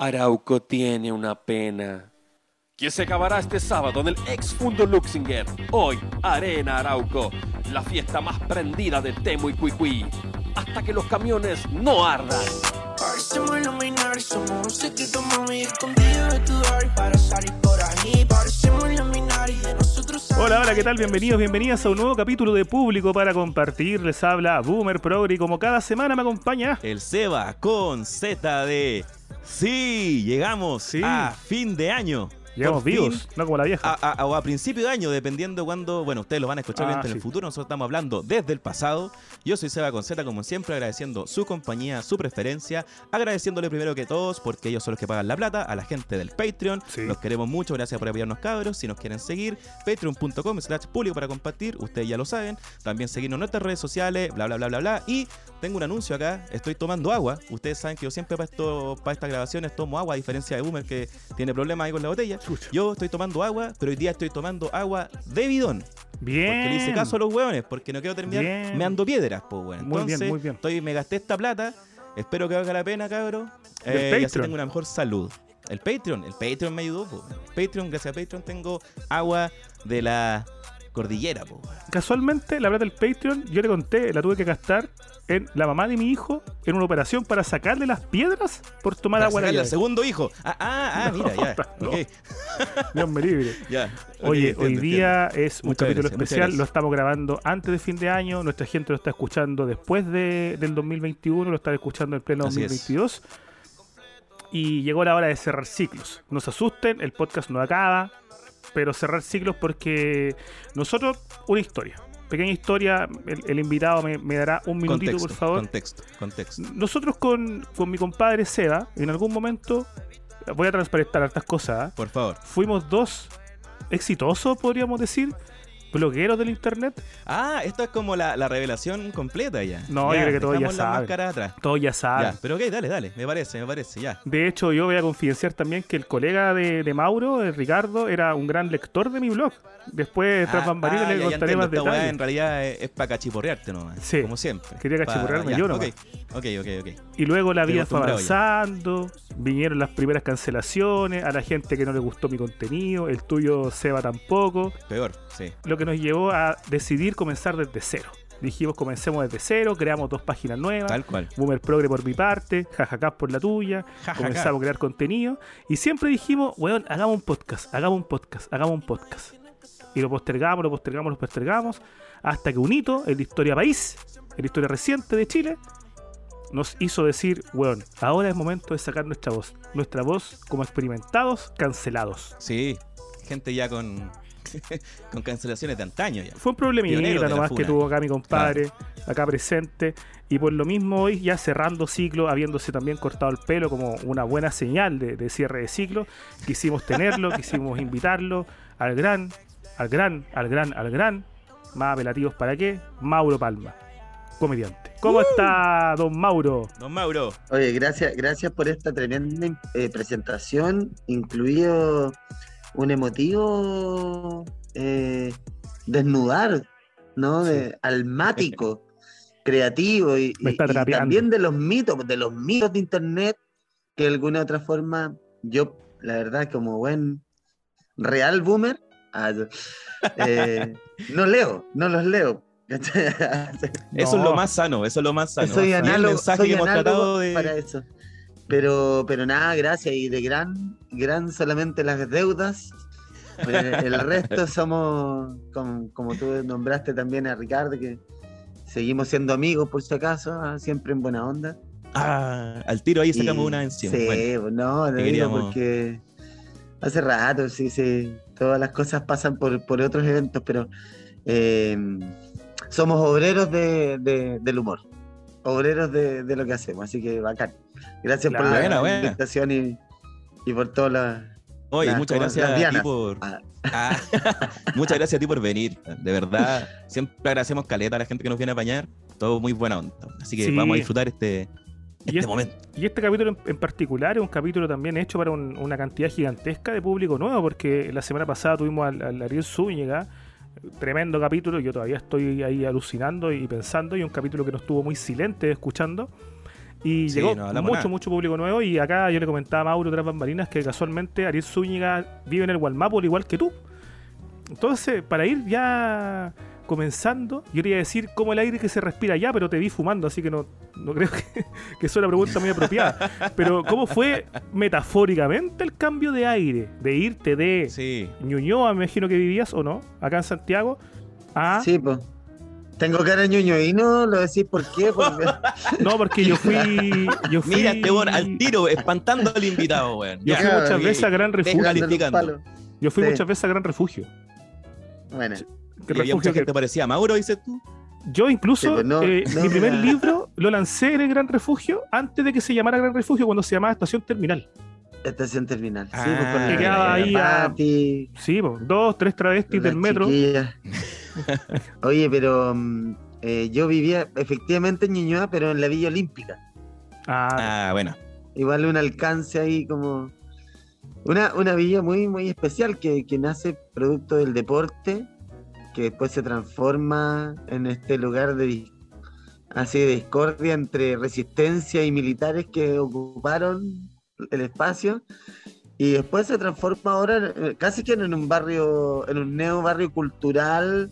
Arauco tiene una pena. Que se acabará este sábado en el ex Fundo Luxinger. Hoy, Arena Arauco, la fiesta más prendida de Temo y Cuicuí. Hasta que los camiones no ardan. Parecemos iluminar, somos un secreto mami escondido de tu dar para salir por ahí. Parecemos iluminar y de nosotros Hola, hola, ¿qué tal? Bienvenidos, bienvenidas a un nuevo capítulo de Público para compartir. Les habla Boomer Progre y como cada semana me acompaña. El Seba con Z de Sí, llegamos Sí. a fin de año. Llegamos fin, vivos, no como la vieja. A, a- o a principio de año, dependiendo cuando, bueno, ustedes lo van a escuchar Ah, en el futuro, nosotros estamos hablando desde el pasado. Yo soy Seba con Z, como siempre, agradeciendo su compañía, su preferencia, agradeciéndole primero que todos, porque ellos son los que pagan la plata, a la gente del Patreon. Sí. Los queremos mucho, gracias por apoyarnos cabros. Si nos quieren seguir, patreon.com slash público para compartir, ustedes ya lo saben. También seguirnos en nuestras redes sociales, bla, bla, bla, bla, bla. Y tengo un anuncio acá, estoy tomando agua. Ustedes saben que yo siempre para, esto, para estas grabaciones tomo agua, a diferencia de Boomer que tiene problemas ahí con la botella. Chucha. Yo estoy tomando agua, pero hoy día estoy tomando agua de bidón. Bien. Porque le hice caso a los hueones, porque no quiero terminar Bien. me ando piedras, pues, weón. Muy bien, muy bien. Estoy, me gasté esta plata, espero que valga la pena, cabrón. Eh, y así tengo una mejor salud. El Patreon, el Patreon me ayudó, pues. Patreon, gracias a Patreon tengo agua de la cordillera, weón. Casualmente, la plata del Patreon, yo le conté, la tuve que gastar en la mamá de mi hijo en una operación para sacarle las piedras por tomar Para agua de sacarle al segundo hijo. Ah, ah, ah, mira, ya. No. ok, Dios me libre. ya. Oye, entiendo, hoy día entiendo. es un Muchas capítulo gracias, especial, lo estamos grabando antes de fin de año, nuestra gente lo está escuchando después de, del 2021, lo está escuchando en pleno Así es. 2022. Y llegó la hora de cerrar ciclos. No se asusten, el podcast no acaba, pero cerrar ciclos porque nosotros, una historia. Pequeña historia, el, el invitado me, me dará un minutito, Contexto, por favor. Contexto, contexto. Nosotros con, con mi compadre Seba, en algún momento, voy a transparentar hartas cosas, ¿ah? Por favor. fuimos dos exitosos, podríamos decir, blogueros del internet. Ah, esto es como la, la revelación completa ya. No, yo creo que todos ya saben. atrás. Todos ya saben. Ya, pero ok, dale, dale. Me parece, me parece, ya. De hecho, yo voy a confidenciar también que el colega de, de Mauro, el Ricardo, era un gran lector de mi blog. Después, tras Ah, bambalinas, ah, le ya, ya contaré más esta detalles. en realidad es, es para cachiporrearte nomás. Sí. Como siempre. Quería cachiporrearme ya, yo nomás. Ok, ok, ok. ok. Y luego la vida fue ya. avanzando, vinieron las primeras cancelaciones, a la gente que no le gustó mi contenido, el tuyo Seba tampoco, Peor, sí. lo que nos llevó a decidir comenzar desde cero. Dijimos, comencemos desde cero, creamos dos páginas nuevas, Tal cual. Boomer Progre por mi parte, Jajacat por la tuya, comenzamos a crear contenido y siempre dijimos, weón, hagamos un podcast, hagamos un podcast, hagamos un podcast. Y lo postergamos, lo postergamos, lo postergamos, hasta que un hito en la historia país, en la historia reciente de Chile, nos hizo decir, weón, ahora es momento de sacar nuestra voz. Nuestra voz como experimentados, cancelados. Sí. Gente ya con. con cancelaciones de antaño ya. Fue un problemita nomás que tuvo acá mi compadre, acá presente. Y por lo mismo hoy ya cerrando ciclo, habiéndose también cortado el pelo como una buena señal de, de cierre de ciclo, quisimos tenerlo, quisimos invitarlo al gran, al gran, al gran, al gran, más apelativos para qué, Mauro Palma, comediante. ¿Cómo está don Mauro? Don Mauro. Oye, gracias, gracias por esta tremenda eh, presentación, incluido un emotivo eh, desnudar, ¿no? De, almático, creativo y, Me está y- y terapiando. también de los mitos, de los mitos de internet, que de alguna otra forma yo, la verdad, como buen real boomer, ah, yo, eh, no leo, no los leo. Eso es lo más sano, eso es lo más sano. soy Y el análogo, mensaje soy que hemos análogo tratado de. para eso. Pero, pero nada, gracias. Y de gran, gran solamente las deudas. Eh, el resto somos, como, como tú nombraste también a Ricardo, que seguimos siendo amigos por si acaso, ah, siempre en buena onda. Ah, al tiro ahí sacamos Y- una mención. Sí, Bueno, pues no, te digo porque hace rato, sí, sí, todas las cosas pasan por, por otros eventos, pero eh, somos obreros de, de- del humor, obreros de, de lo que hacemos, así que bacán. Gracias por la buena, buena. invitación y, y por todas las... Oye, las- muchas como gracias a ti por. Ah. Ah, muchas gracias a ti por venir. De verdad, siempre agradecemos caleta a la gente que nos viene a apañar. Todo muy buena onda. Así que Sí. vamos a disfrutar este, Y este es- momento. Y este capítulo en, en particular es un capítulo también hecho para un- una cantidad gigantesca de público nuevo, porque la semana pasada tuvimos al, al Ariel Zúñiga, tremendo capítulo, yo todavía estoy ahí alucinando y pensando, y un capítulo que nos estuvo muy silente escuchando. Y Sí, llegó no mucho, nada. mucho público nuevo. Y acá yo le comentaba a Mauro tras bambalinas que casualmente Ariel Zúñiga vive en el Gualmapo al igual que tú. Entonces, para ir ya comenzando, yo quería decir cómo el aire que se respira allá, pero te vi fumando, así que no, no creo que, que sea una pregunta muy apropiada. Pero, ¿cómo fue metafóricamente el cambio de aire? De irte de Sí. Ñuñoa, me imagino que vivías o no, acá en Santiago, a. Sí, pues. Tengo cara ñoñoíno, lo decís por qué, porque No, porque yo fui. Yo fui Mira, weón al tiro, espantando al invitado, weón. Yo fui Ya, muchas veces a Gran Refugio. Yo fui Sí. muchas veces a Gran Refugio. Bueno, Y había mucha refugio que- gente parecía Mauro, dices tú. Yo incluso, Sí, pues no- eh, no mi me primer libro lo lancé en el Gran Refugio antes de que se llamara Gran Refugio, cuando se llamaba Estación Terminal. estación terminal. Sí, Ah, pues con que la- quedaba ahí a- Sí, po, dos, tres travestis del metro. chiquillas. Oye, pero mm, eh, yo vivía efectivamente en Ñuñoa, pero en la Villa Olímpica. Ah, Ah, bueno. Igual un alcance ahí como... Una, una villa muy, muy especial que, que nace producto del deporte, que después se transforma en este lugar de así de discordia entre resistencia y militares que ocuparon el espacio. Y después se transforma ahora en- casi que en un barrio, en un neo barrio cultural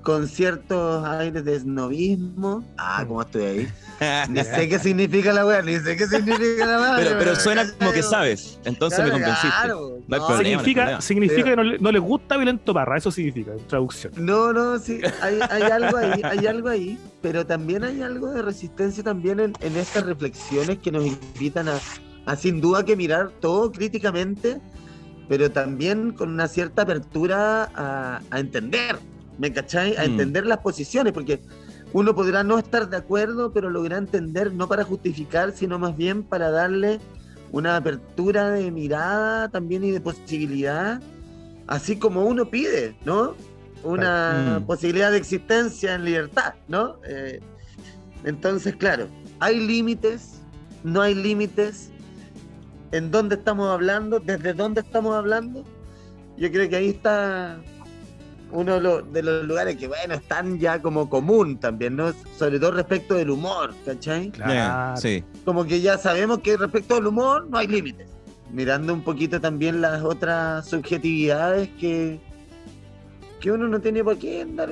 con ciertos aires de snobismo. Ah, ¿cómo estoy ahí? Ni sé qué significa la weá, ni sé qué significa la weá. pero, pero suena como que sabes. Entonces me convenciste. claro. No hay No, problema. significa, significa Pero- que no le, no gusta Violento Parra, eso significa, en traducción. No, no, sí, hay, hay algo ahí, hay algo ahí, pero también hay algo de resistencia también en, en estas reflexiones que nos invitan a, a sin duda que mirar todo críticamente, pero también con una cierta apertura a, a entender, ¿me cachai? A Mm. entender las posiciones, porque uno podrá no estar de acuerdo, pero lograr entender no para justificar, sino más bien para darle una apertura de mirada también y de posibilidad, así como uno pide, ¿no? Una Mm. posibilidad de existencia en libertad, ¿no? Eh, entonces, claro, hay límites, no hay límites, en dónde estamos hablando, desde dónde estamos hablando. Yo creo que ahí está uno de los, de los lugares que, bueno, están ya como común también, ¿no? Sobre todo respecto del humor, ¿cachai? Yeah, sí. como que ya sabemos que respecto al humor no hay límites. Mirando un poquito también las otras subjetividades que, que uno no tiene por qué andar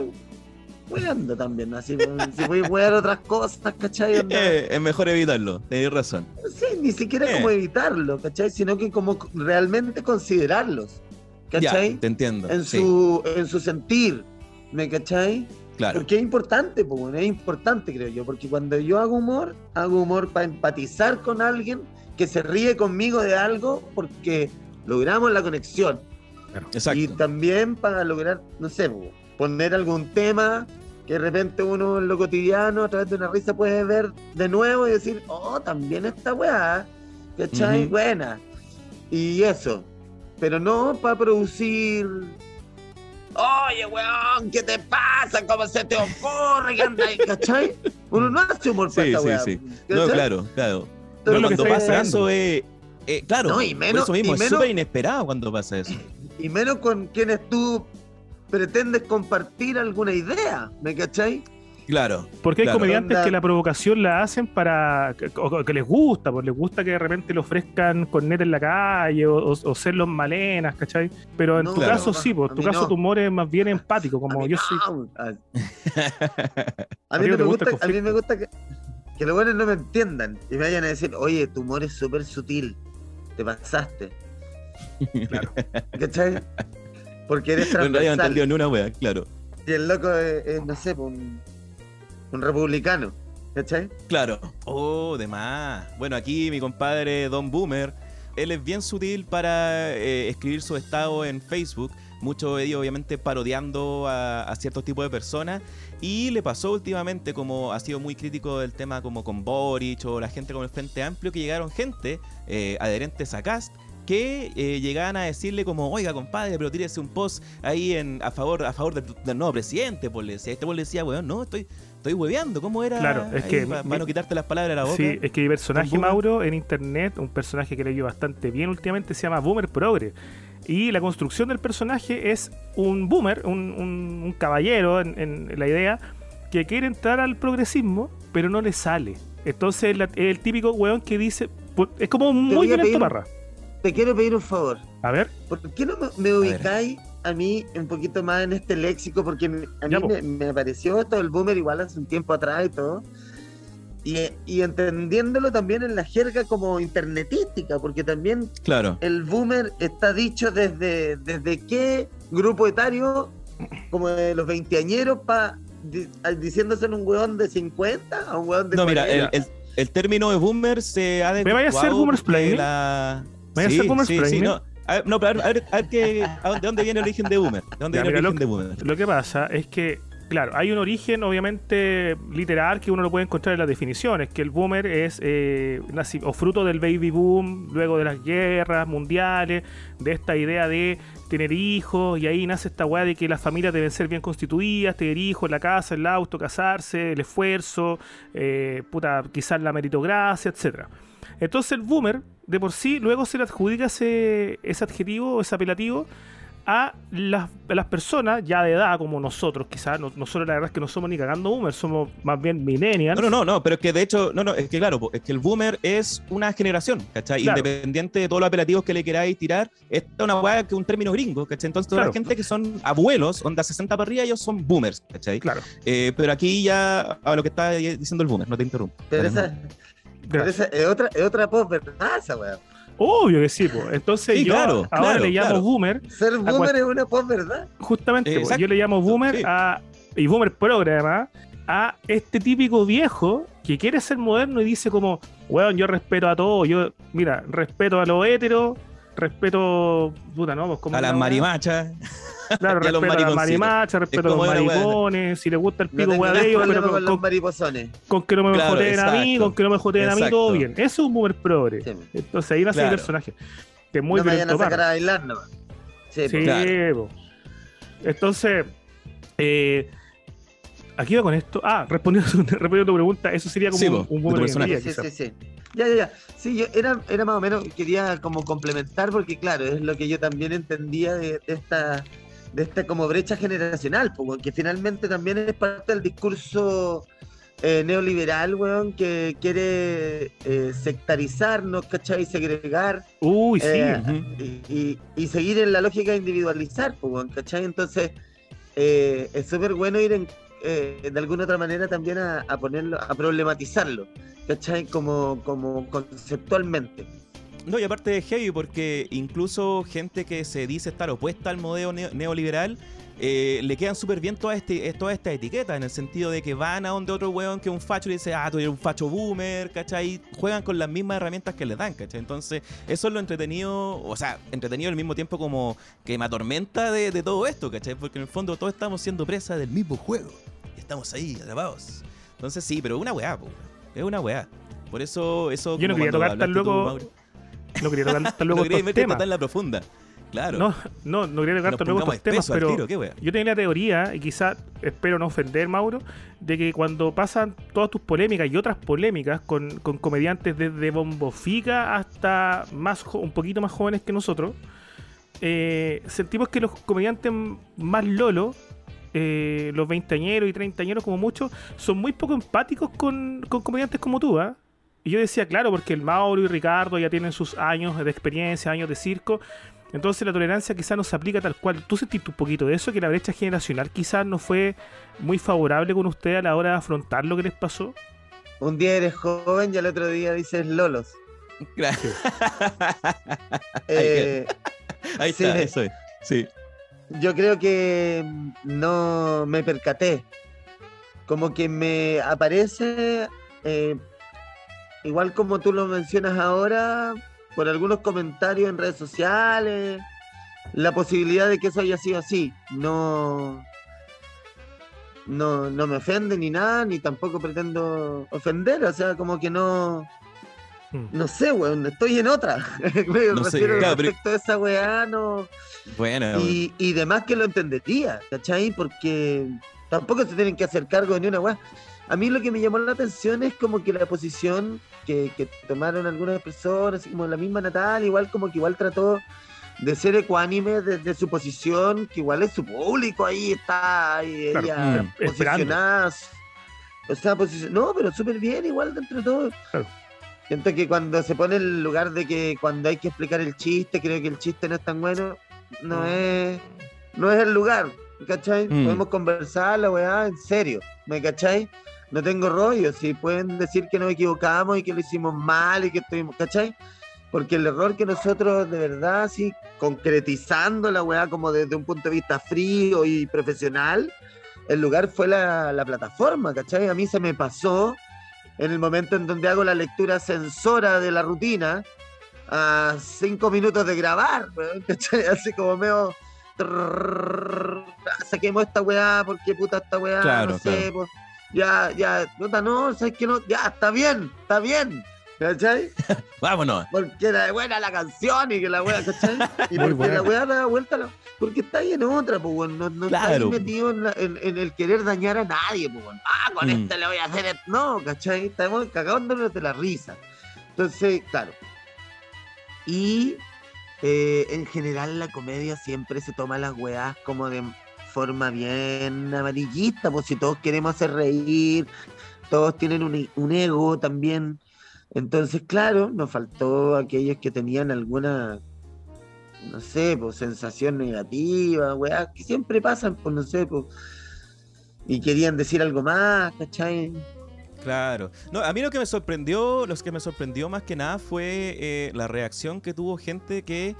weando también, ¿no? así, si puedes wear otras cosas, ¿cachai? Onda, Eh, es mejor evitarlo, tenés razón. no sé, ni siquiera Eh. como evitarlo, ¿cachai? Sino que como realmente considerarlos, Ya, ¿cachai? te entiendo. en, sí, su, en su sentir, ¿me cachai? claro. Porque es importante, pues, bueno, es importante, creo yo, porque cuando yo hago humor, hago humor para empatizar con alguien que se ríe conmigo de algo porque logramos la conexión. Exacto. Y también para lograr, no sé, pues, poner algún tema que de repente uno en lo cotidiano, a través de una risa, puede ver de nuevo y decir, oh, también esta weá, ¿cachai? Buena. Y eso. Pero no para producir. Oye, weón, ¿qué te pasa? ¿Cómo se te ocurre? ¿Cachai? Uno no hace humor para Sí, esta sí, weá. sí. No, claro, claro. No lo que cuando pasa esperando. eso es. eh, claro, No, y menos- por eso mismo y es súper inesperado cuando pasa eso. Y menos con quienes tú pretendes compartir alguna idea, ¿me cachai? Claro. Porque hay Claro. comediantes que la provocación la hacen para. que- o que les gusta, pues les gusta que de repente le ofrezcan corneta en la calle o, o- o ser los malenas, ¿cachai? Pero en No, tu Claro. caso sí, pues tu caso no. tu humor es más bien empático, como yo soy. A, a A mí me gusta a mí me gusta que, que los buenos no me entiendan y me vayan a decir, oye, tu humor es súper sutil, te pasaste. Claro. ¿Cachai? Porque eres No transversal. entendido ni una wea, claro. Y el loco es, es, no sé, pues, un, un republicano. ¿Cachai? Claro. Oh, de más. Bueno, aquí mi compadre Don Boomer, él es bien sutil para eh, escribir su estado en Facebook. Mucho de ello, obviamente, parodiando a, a ciertos tipos de personas. Y le pasó últimamente, como ha sido muy crítico del tema como con Boric o la gente con el Frente Amplio, que llegaron gente, eh, adherentes a Cast, que eh, llegaban a decirle como, oiga, compadre, pero tírese un post ahí en, a favor, a favor del, del nuevo presidente, pues le decía. Este pues le decía, weón, no, estoy, estoy hueveando, ¿cómo era? Claro, es que para mi- no quitarte las palabras de la boca. Sí, es que mi personaje. Mauro en internet, un personaje que le bastante bien últimamente, se llama Boomer Progre. Y la construcción del personaje es un boomer, un, un- un caballero en, en la idea, que quiere entrar al progresismo, pero no le sale. Entonces la- el típico weón que dice, es como muy a violento pedir- barra. Te quiero pedir un favor. A ver, ¿Por qué no me, ubicáis a mí un poquito más en este léxico? Porque a mí me, me apareció esto del boomer igual hace un tiempo atrás y todo. Y, y entendiéndolo también en la jerga como internetística, porque también Claro. el boomer está dicho desde, desde qué grupo etario, como de los veinteañeros, pa, di- diciéndose un weón de 50 a un weón de No, mira, el, 40. el, el término de boomer se ha ¿Me vaya a hacer desvirtuado boomer porque explaining? La... No. A ver, no, pero a ver, a ver, a ver qué- a dónde, de dónde viene el origen de boomer. ¿De dónde Ya, viene el origen de boomer? lo que pasa es que, claro, hay un origen obviamente literal que uno lo puede encontrar en las definiciones, que el boomer es eh, o fruto del baby boom, luego de las guerras mundiales, de esta idea de tener hijos, y ahí nace esta weá de que las familias deben ser bien constituidas, tener hijos, la casa, el auto, casarse, el esfuerzo, eh, puta, quizás la meritocracia, etcétera. Entonces el boomer, de por sí, luego se le adjudica ese, ese adjetivo, ese apelativo, a las, a las personas ya de edad, como nosotros, quizás, no- nosotros la verdad es que no somos ni cagando boomers, somos más bien millennials. No, no, no, no, pero es que de hecho, no, no, es que claro, es que el boomer es una generación, ¿cachai? Claro. Independiente de todos los apelativos que le queráis tirar, esta es una weá que es un término gringo, ¿cachai? Entonces, toda Claro. la gente que son abuelos, onda 60 para arriba, ellos son boomers, ¿cachai? Claro. Eh, pero aquí ya, a lo que está diciendo el boomer, no te interrumpo. Pero esa, pero esa es otra, es otra. Esa weá. Obvio que sí, pues. Entonces Sí, yo claro, ahora claro, le llamo claro. boomer, Ser boomer es una post, ¿verdad? justamente, Exacto, yo le llamo boomer sí. a, y boomer progre además, a este típico viejo que quiere ser moderno y dice como, weón, yo respeto a todo, yo, mira, respeto a los héteros, respeto, puta, no, pues A las mariachas. Claro, y a los respeto a las marimachas, respeto a los maricones, si les gusta el No pico ningún de ellos, pero con con, los mariposones. con que no me Claro, joteen a mí, con que no me joteen a mí, todo bien. Eso es un boomer progre. Sí. Entonces ahí nace el Claro. personaje. Que es muy no me vayan a sacar a bailar nomás. Sí, Sí. Claro. Entonces, eh, aquí va con esto. Ah, respondiendo, respondiendo a tu pregunta, eso sería como Sí, un, un de tu boomer hoy en personaje. Sí, sí, sí. Ya, ya, ya. Sí, yo era, era más o menos, quería como complementar, porque claro, es lo que yo también entendía de, de esta de esta como brecha generacional, porque finalmente también es parte del discurso eh, neoliberal, weón, que quiere eh, sectarizarnos, ¿cachai? Segregar Uy, sí. Eh, y, y- y seguir en la lógica de individualizar, pues, weón, ¿cachai? Entonces, eh, es súper bueno ir en, eh, de alguna otra manera también a, ponerlo, a problematizarlo, ¿cachai? Como, como conceptualmente. No, y aparte de heavy, porque incluso gente que se dice estar opuesta al modelo neo- neoliberal, eh, le quedan súper bien todas este, toda esta etiqueta, en el sentido de que van a donde otro weón que es un facho y dice, ah, tú eres un facho boomer, ¿cachai? Juegan con las mismas herramientas que les dan, ¿cachai? Entonces, eso es lo entretenido, o sea, entretenido al mismo tiempo como que me atormenta de, de todo esto, ¿cachai? Porque en el fondo todos estamos siendo presa del mismo juego. Estamos ahí, atrapados. Entonces, sí, pero es una weá, po, es una weá. Por eso, eso Yo no quería tocar tan tú, luego. No quería tocar tan No luego quería estos meterte temas. tan la profunda. Claro. No, no, no quería tocar tan luego estos temas, pero tiro, yo tenía la teoría, y quizás espero no ofender, Mauro, de que cuando pasan todas tus polémicas y otras polémicas con, con comediantes desde Bombofica hasta más un poquito más jóvenes que nosotros, eh, sentimos que los comediantes más lolos, eh, los veinteañeros y treintañeros como mucho, son muy poco empáticos con, con comediantes como tú, ¿ah? Y yo decía, claro, porque el Mauro y Ricardo ya tienen sus años de experiencia, años de circo. Entonces la tolerancia quizás no se aplica tal cual. ¿Tú sentiste un poquito de eso? Que la brecha generacional quizás no fue muy favorable con usted a la hora de afrontar lo que les pasó. Un día eres joven y al otro día dices lolos. Claro. Eh, Ahí Sí. está, eso es. Sí. Yo creo que no me percaté. Como que me aparece, eh, igual como tú lo mencionas ahora, por algunos comentarios en redes sociales, la posibilidad de que eso haya sido así. No, no, no me ofende ni nada, ni tampoco pretendo ofender. O sea, como que no. No sé, weón, estoy en otra. me No sé, refiero claro, pero- respecto a esa weá, no. Bueno, Y, y demás que lo entendería, ¿cachai? Porque tampoco se tienen que hacer cargo de ni una weá. A mí lo que me llamó la atención es como que la posición que, que tomaron algunas personas, así como la misma Natal, igual como que igual trató de ser ecuánime desde su posición, que igual es su público, ahí está, y Claro, ella mm, posicionada O sea, posición- no, pero súper bien, igual dentro de todo. Claro. Siento que cuando se pone el lugar de que cuando hay que explicar el chiste, creo que el chiste no es tan bueno, no es, no es el lugar, ¿cachai? Mm. Podemos conversar la weá en serio, ¿me cachai? No tengo rollo, si pueden decir que nos equivocamos y que lo hicimos mal y que estuvimos, ¿cachai? Porque el error que nosotros de verdad, así, concretizando la weá como desde un punto de vista frío y profesional, el lugar fue la, la plataforma, ¿cachai? A mí se me pasó en el momento en donde hago la lectura censora de la rutina a cinco minutos de grabar, ¿cachai? Así como medio... trrrr, ah, Saquemos esta weá, porque puta esta weá, Claro, no sé, claro. pues, ya, ya, puta, no, sabes que no, ya, está bien, está bien, ¿cachai? Vámonos. porque era buena la canción y que la wea, ¿cachai? Y Muy porque buena. la wea da vuelta, la- porque está ahí en otra, pues, weón. No, no está ahí Claro. metido en, la- en- en el querer dañar a nadie, pues, weón. Ah, con Mm. este le voy a hacer. No, ¿cachai? Estamos cagándonos de la risa. Entonces, claro. Y eh, en general la comedia siempre se toma las weas como de forma bien amarillista, pues si todos queremos hacer reír, todos tienen un, un ego también. Entonces, claro, nos faltó aquellos que tenían alguna, no sé, pues sensación negativa, weá, que siempre pasan, pues no sé, pues. Y querían decir algo más, ¿cachai? Claro. No, a mí lo que me sorprendió, lo que me sorprendió más que nada fue eh, la reacción que tuvo gente que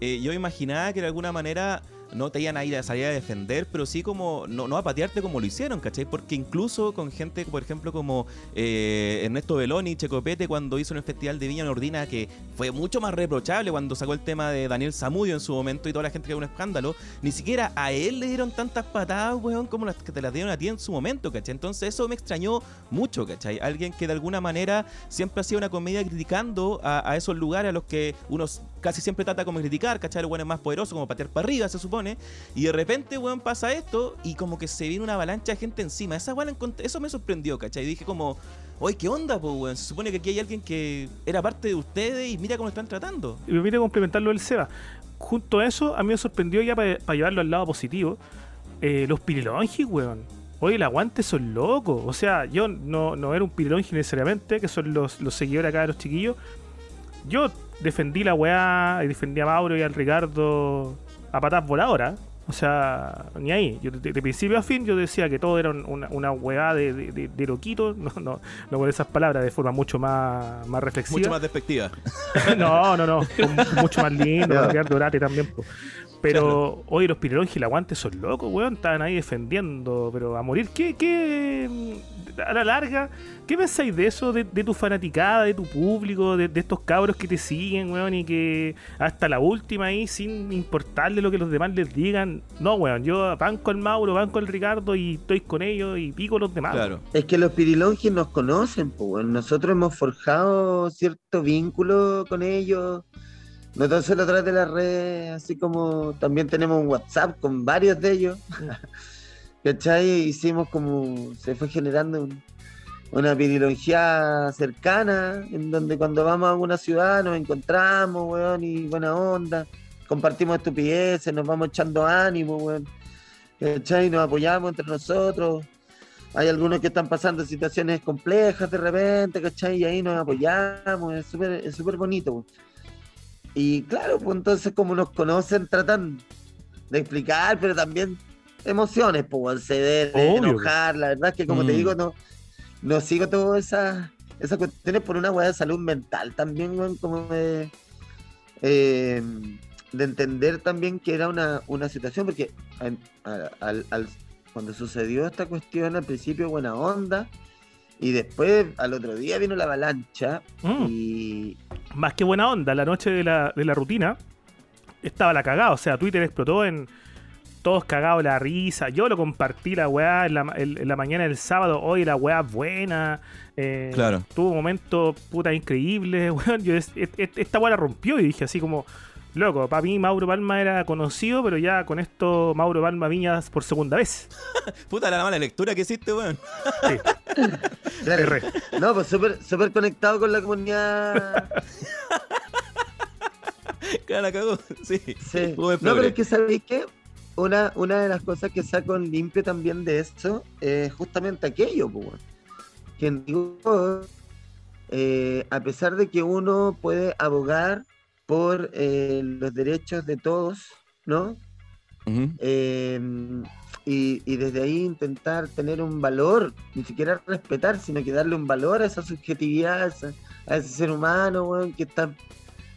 eh, yo imaginaba que de alguna manera no te iban a ir a salir a defender, pero sí como, no, no a patearte como lo hicieron, ¿cachai? Porque incluso con gente, por ejemplo, como eh, Ernesto Beloni, Checopete, cuando hizo en el Festival de Viña Nordina, que fue mucho más reprochable cuando sacó el tema de Daniel Zamudio en su momento y toda la gente que era un escándalo, ni siquiera a él le dieron tantas patadas, weón, como las que te las dieron a ti en su momento, ¿cachai? Entonces eso me extrañó mucho, ¿cachai? Alguien que de alguna manera siempre hacía una comedia criticando a, a esos lugares a los que uno s- casi siempre trata como criticar, ¿cachai? Los buenos más poderosos, como patear para arriba, se supone. Y de repente, weón, pasa esto y como que se viene una avalancha de gente encima. Esa weón, eso me sorprendió, ¿cachai? Dije como, oye, ¿qué onda, po, weón? Se supone que aquí hay alguien que era parte de ustedes y mira cómo están tratando. Y me viene a complementar lo del Seba. Junto a eso, a mí me sorprendió ya para llevarlo al lado positivo, eh, los pirilonjis, weón. Oye, el aguante son locos. O sea, yo no, no era un pirilonji necesariamente, que son los, los seguidores acá de los chiquillos. Yo defendí la weá y defendí a Mauro y al Ricardo a patas voladoras. O sea, ni ahí. Yo, de, de principio a fin yo decía que todo era un- una, una weá de, de, de- loquito. No, no, no con esas palabras, de forma mucho más, más reflexiva. Mucho más despectiva. No, no, no. mucho más lindo, Ricardo Orate también. po. Pero, oye, los Pirelongi y el aguante son locos, weón. Estaban ahí defendiendo, pero a morir. ¿Qué, qué, a la larga, qué pensáis de eso, de, de tu fanaticada, de tu público, de, de estos cabros que te siguen, weón, y que hasta la última ahí, sin importarle lo que los demás les digan? No, weón, yo banco al Mauro, banco al Ricardo y estoy con ellos y pico a los demás. Claro. Es que los pirilonjis nos conocen, pues, weón. nosotros hemos forjado cierto vínculo con ellos, no tan solo a través de las redes, así como también tenemos un WhatsApp con varios de ellos. ¿Cachai? Hicimos como, se fue generando un- una pirilongia cercana, en donde cuando vamos a alguna ciudad nos encontramos, weón, y buena onda, compartimos estupideces, nos vamos echando ánimo, weón. ¿Cachai? Nos apoyamos entre nosotros. Hay algunos que están pasando situaciones complejas de repente, ¿cachai? Y ahí nos apoyamos, es súper es súper bonito. pues. Y claro, pues entonces como nos conocen, tratan de explicar, pero también emociones, pues, ceder, Obvio. enojar, la verdad es que como te Mm. digo, no, no sigo todas esas, esas cuestiones por una weá de salud mental también, como de, eh, de entender también que era una, una situación, porque al- al- al- al- cuando sucedió esta cuestión al principio buena onda, y después al otro día vino la avalancha Mm. y más que buena onda, la noche de la, de la rutina estaba la cagada. O sea, Twitter explotó en todos cagados la risa. Yo lo compartí la weá en la, en- en la mañana del sábado. Hoy la weá buena. eh, Claro. Tuvo momentos puta increíbles. weón. Yo es- esta weá la rompió y dije así como. Loco, para mí Mauro Palma era conocido, pero ya con esto Mauro Palma Viñas por segunda vez. Puta la mala lectura que hiciste, weón. claro, Erré. no, pues súper súper conectado con la comunidad. Cara, la cagó. Sí. Sí. No, pero es que sabéis que una, una de las cosas que saco en limpio también de esto es justamente aquello, pues, weón. que en rigor, eh, a pesar de que uno puede abogar por eh, los derechos de todos, ¿no? Eh, y, y desde ahí intentar tener un valor, ni siquiera respetar, sino que darle un valor a esa subjetividad, a, esa- a ese ser humano, weón, que está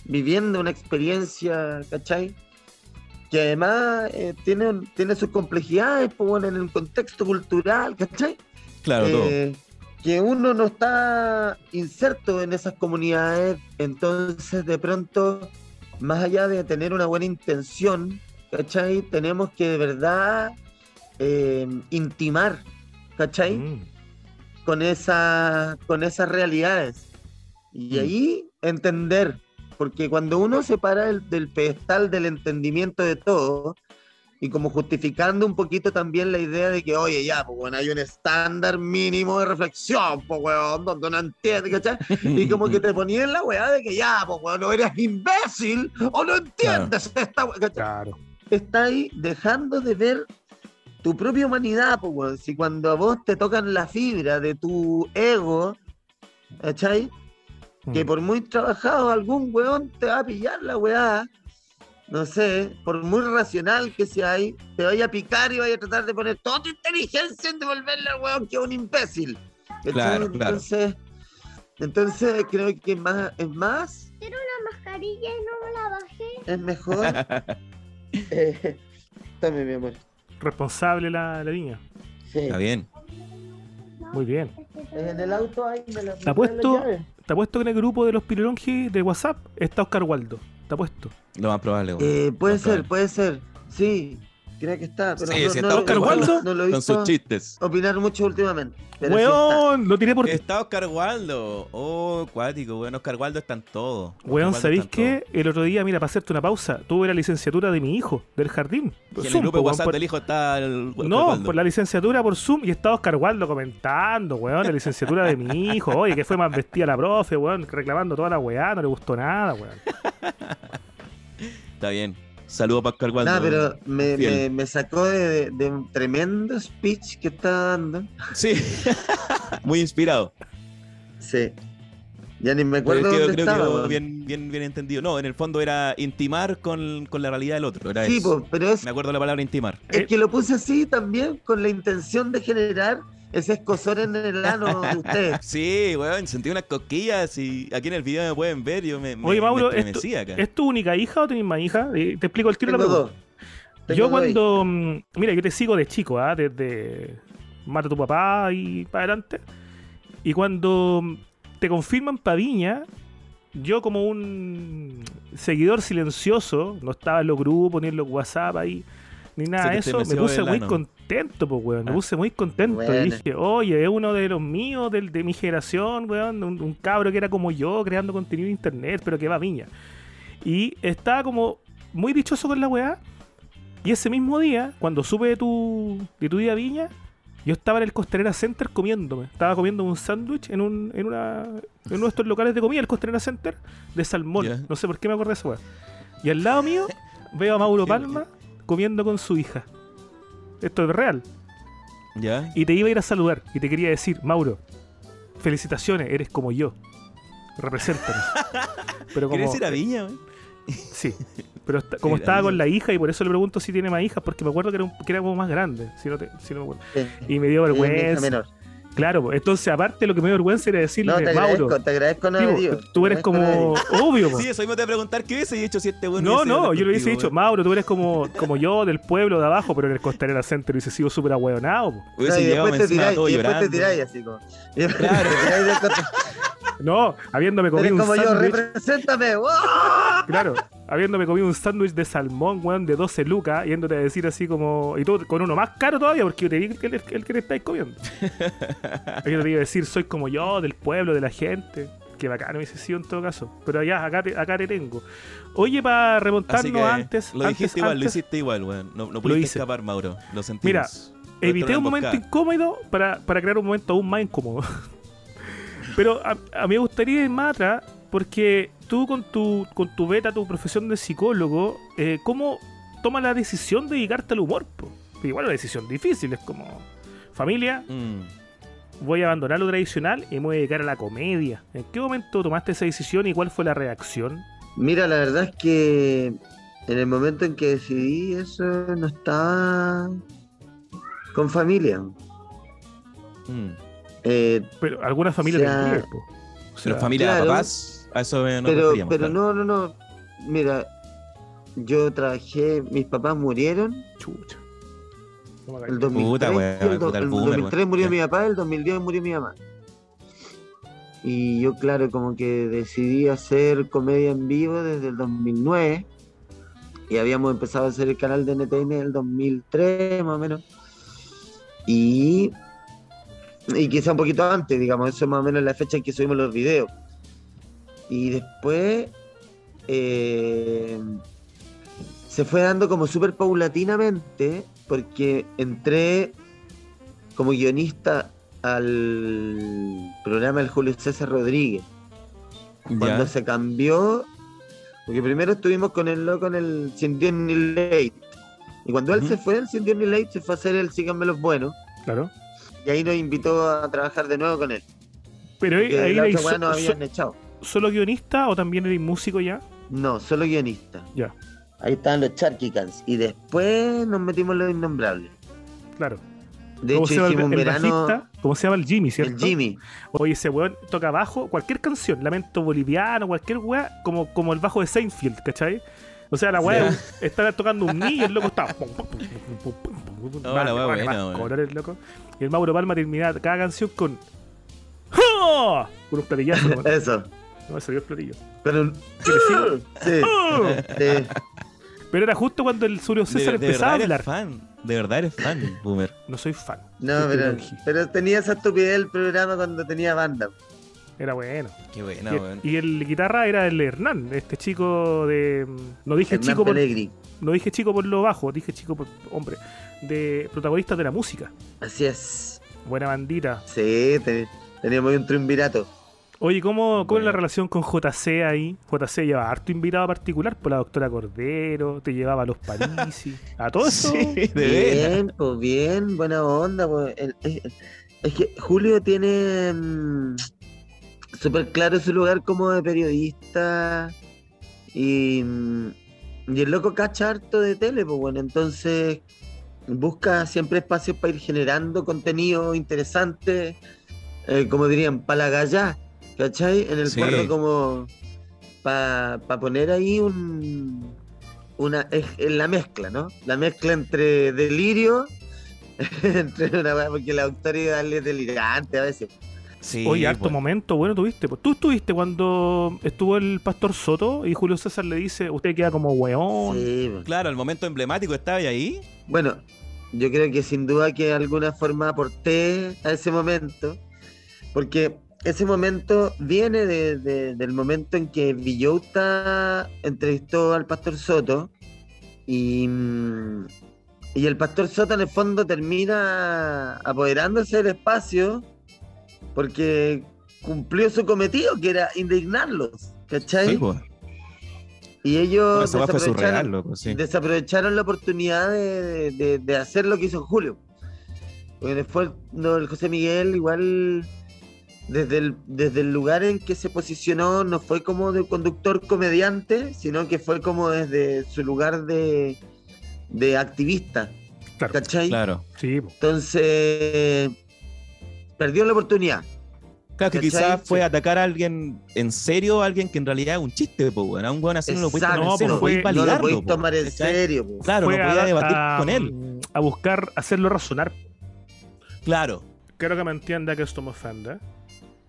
viviendo una experiencia, ¿cachai? Que además eh, tiene, tiene sus complejidades, pues, bueno, en el contexto cultural, ¿cachai? Claro, todo. Que uno no está inserto en esas comunidades, entonces de pronto, más allá de tener una buena intención, ¿cachai? Tenemos que de verdad eh, intimar, ¿cachai? Mm. Con, esa, con esas realidades. Y Mm. ahí entender, porque cuando uno se para del, del pedestal del entendimiento de todo, y como justificando un poquito también la idea de que, oye, ya, pues bueno, hay un estándar mínimo de reflexión, pues weón, donde uno entiende, ¿cachai? Y como que te ponía en la weá de que ya, pues weón, o eres imbécil o no entiendes esta weá, ¿cachai? Claro. está ahí dejando de ver tu propia humanidad, pues, weón. Si cuando a vos te tocan la fibra de tu ego, ¿cachai? Que Mm. por muy trabajado algún weón te va a pillar la weá, no sé, por muy racional que sea ahí, te vaya a picar y vaya a tratar de poner toda tu inteligencia en devolverle al weón que es un imbécil. Claro, claro. Entonces, entonces creo que más, es más, mascarilla y no me la bajé. es mejor. eh, tome, mi amor. Responsable la, la niña. Sí. Está bien. Muy bien. En el auto hay me la- ¿Te apuesto? trae la llave. Te apuesto que en el grupo de los Pilolongi de WhatsApp está Oscar Waldo. Te apuesto. Lo más probable, weón. Eh, puede ser, puede ser. Sí, creo que está. Pero Sí, no, sí está lo- Oscar no- Waldo. No lo he Con sus chistes. opinar mucho últimamente. pero sí está. Weón, lo tiré por. Está Oscar Waldo. Oh, cuático, weón. Oscar Waldo está en todo. Weón, Waldo ¿sabéis qué? El otro día, mira, para hacerte una pausa, tuve la licenciatura de mi hijo, del jardín. Y en Zoom, el grupo weón, WhatsApp por- del hijo está el No, Waldo. por la licenciatura por Zoom y está Oscar Waldo comentando, weón, la licenciatura de mi hijo. Oye, que fue más vestida la profe, weón, reclamando toda la weá, no le gustó nada, weón. Está bien. Saludos para Oscar Waldo. Nah, pero me, me, me sacó de, de un tremendo speech que estaba dando. Sí. Muy inspirado. Sí. Ya ni me Pero acuerdo es que dónde creo estaba. que bien, bien, bien entendido. No, en el fondo era intimar con, con la realidad del otro. Era Sí, eso. po, pero es, Me acuerdo la palabra intimar. es que lo puse así también con la intención de generar ese escosor en el ano de ustedes. Sí, weón, sentí unas cosquillas y aquí en el video me pueden ver. Yo me, me, Oye, Mauro, me ¿es tu, estremecí acá. ¿es tu única hija o tenés más hija? Eh, te explico el tiro de la Tengo pregunta. dos. Tengo Yo cuando. mm, Mira, yo te sigo de chico, ¿ah? Desde Mata a tu papá y para adelante. Y cuando mm, te confirman pa' Viña, yo como un seguidor silencioso, no estaba en los grupos ni en los WhatsApp ahí, ni nada de eso, me puse muy ano. Contento, pues, weón. Me Ah. puse muy contento. Y dije, oye, es uno de los míos, del, de mi generación, weón. Un, un cabro que era como yo, creando contenido en internet, pero que va a Viña. Y estaba como muy dichoso con la weá. Y ese mismo día, cuando supe de tu, de tu día a Viña, yo estaba en el Costanera Center comiéndome. Estaba comiendo un sándwich en, un, en, una, en uno de estos locales de comida, el Costanera Center, de salmón. No sé por qué me acordé de esa weá. Y al lado mío veo a Mauro Palma comiendo con su hija. Esto es real. ¿Ya? Y te iba a ir a saludar y te quería decir, Mauro, felicitaciones, eres como yo. Represéntanos. Pero como, ¿Quieres ir a Viña, weón? Sí, pero está- como Sí, estaba con la hija y por eso le pregunto si tiene más hijas, porque me acuerdo que era, un, que era como más grande, si no, te- si no me acuerdo. Sí, Y me dio sí, vergüenza. menor. Claro, pues, entonces aparte lo que me dio vergüenza era decirle, No, te Mauro, agradezco, te agradezco no sí, haber po, ido, tú eres no como obvio. po. Sí, eso mismo te voy a preguntar qué hubiese hecho si este weón No, no, yo le hubiese dicho. Mauro, tú eres como, como yo del pueblo de abajo, pero en el Costanera Center hubiese sido súper ahueonado. y después te tiráis, y después te tiráis así como. Claro. No, habiéndome Eres comido un como yo, sándwich. represéntame. ¡wow! Claro, habiéndome comido un sándwich de salmón, weón, de 12 lucas, yéndote a decir así como. Y tú con uno más caro todavía, porque yo te vi que el, el que te estáis comiendo. Yo te iba a decir, soy como yo, del pueblo, de la gente. Que bacano hubiese sido en todo caso. Pero ya, acá te, acá te tengo. Oye, para remontarnos que antes. lo antes- dijiste igual, lo hiciste igual, weón. No, no pudiste escapar, Mauro. Lo sentimos. Mira, Evité un momento incómodo para, para crear un momento aún más incómodo. Pero a, a mí me gustaría ir más atrás, porque tú con tu, con tu beta, tu profesión de psicólogo, eh, ¿cómo tomas la decisión de dedicarte al humor? po? Igual una decisión difícil, es como familia, Mm. Voy a abandonar lo tradicional y me voy a dedicar a la comedia. ¿En qué momento tomaste esa decisión y cuál fue la reacción? Mira, la verdad es que en el momento en que decidí eso no estaba con familia. Mm. Eh, Pero alguna familia O sea, tendría. O sea, Pero familia de papás, a eso nos pero pero claro. no, no, no. Mira, yo trabajé, mis papás murieron chucha. No me hagas el caso. 2003. Puta, weón, y el, do- puta, el el boomer, 2003 weón. murió mi papá, el 2010 murió mi mamá. Y yo, claro, como que decidí hacer comedia en vivo desde el 2009. Y habíamos empezado a hacer el canal de NTN en el 2003, más o menos. Y, y quizá un poquito antes, digamos, eso es más o menos la fecha en que subimos los videos. Y después eh, se fue dando como súper paulatinamente, porque entré como guionista al programa del Julio César Rodríguez. Cuando se cambió, porque primero estuvimos con el loco en el Sin Dios ni Late. Y cuando él se fue del Sin Dios ni Late, se fue a hacer el Síganme los Buenos. Claro. Y ahí nos invitó a trabajar de nuevo con él. Pero ahí, la so- nos so- habían echado. solo guionista o también eres músico ya? No, solo guionista. Ya, Ahí estaban los Charkicans. Y después nos metimos en los innombrables. claro. De ¿Cómo hecho, se llama hicimos el, un el verano. bajista? ¿Cómo se llama el Jimmy, cierto? El Jimmy. Oye, ese weón toca bajo, cualquier canción, lamento boliviano, cualquier weá, como, como el bajo de Seinfeld, ¿cachai? O sea, la weá estaba tocando un niño y el loco estaba. Oh, la Vale, buena, vale, loco. Y el Mauro Palma terminaba cada canción con. ¡Ja! Con un platillazo. No, Eso. no me salió el platillo. Pero. Sí, sí. Pero era justo cuando el Julio De, César de empezaba a verdad hablar. eres fan. De verdad eres fan, Boomer. No soy fan. No, pero, pero tenía esa estupidez el programa cuando tenía banda. Era bueno. Qué buena, y, weón. y el guitarra era el Hernán, este chico de. No dije Hernán chico por, no dije chico por lo bajo, dije chico por hombre. De protagonistas de la música. Así es. Buena bandita. Sí, te- teníamos un triunvirato. Oye, ¿cómo, cómo es la relación con JC ahí? JC llevaba harto invitado particular por la doctora Cordero, te llevaba a los Parisi. A todo eso. Sí, de. Bien, pues bien, buena onda. pues. El- es, es que Julio tiene mm, súper claro su lugar como de periodista y, mm, y el loco cacha harto de tele, pues bueno, entonces busca siempre espacios para ir generando contenido interesante, eh, como dirían, para la gallá, ¿cachai? En el Sí. fondo como para poner ahí un una es, es la mezcla, ¿no? La mezcla entre delirio, entre una porque la autoridad es delirante a veces. Sí, Oye, harto pues. momento, bueno, tuviste. Pues tú estuviste cuando estuvo el pastor Soto y Julio César le dice, usted queda como weón. Sí, pues. Claro, el momento emblemático estaba ahí. Bueno, yo creo que sin duda que de alguna forma aporté a ese momento, porque ese momento viene de- de- del momento en que Villota entrevistó al pastor Soto y, mm, y el pastor Soto en el fondo termina apoderándose del espacio porque cumplió su cometido, que era indignarlos, ¿cachai? Sí, pues. Y ellos No, desaprovecharon- sí. la oportunidad de, de- de hacer lo que hizo Julio. Porque después no, el José Miguel igual desde el, desde el lugar en que se posicionó no fue como de conductor comediante, sino que fue como desde su lugar de, de activista. Claro. ¿Cachai? Claro. Sí, po. Entonces perdió la oportunidad. Claro que quizás fue Sí. atacar a alguien en serio, a alguien que en realidad es un chiste, pues, weón. A un weón así no lo puedes Exacto, tomar en serio, no, no podéis no lo podéis po, tomar en ¿cachai? serio. po. Claro, Fue no podía a- debatir a- con él. A buscar hacerlo razonar. Claro. Quiero que me entienda que esto me ofenda.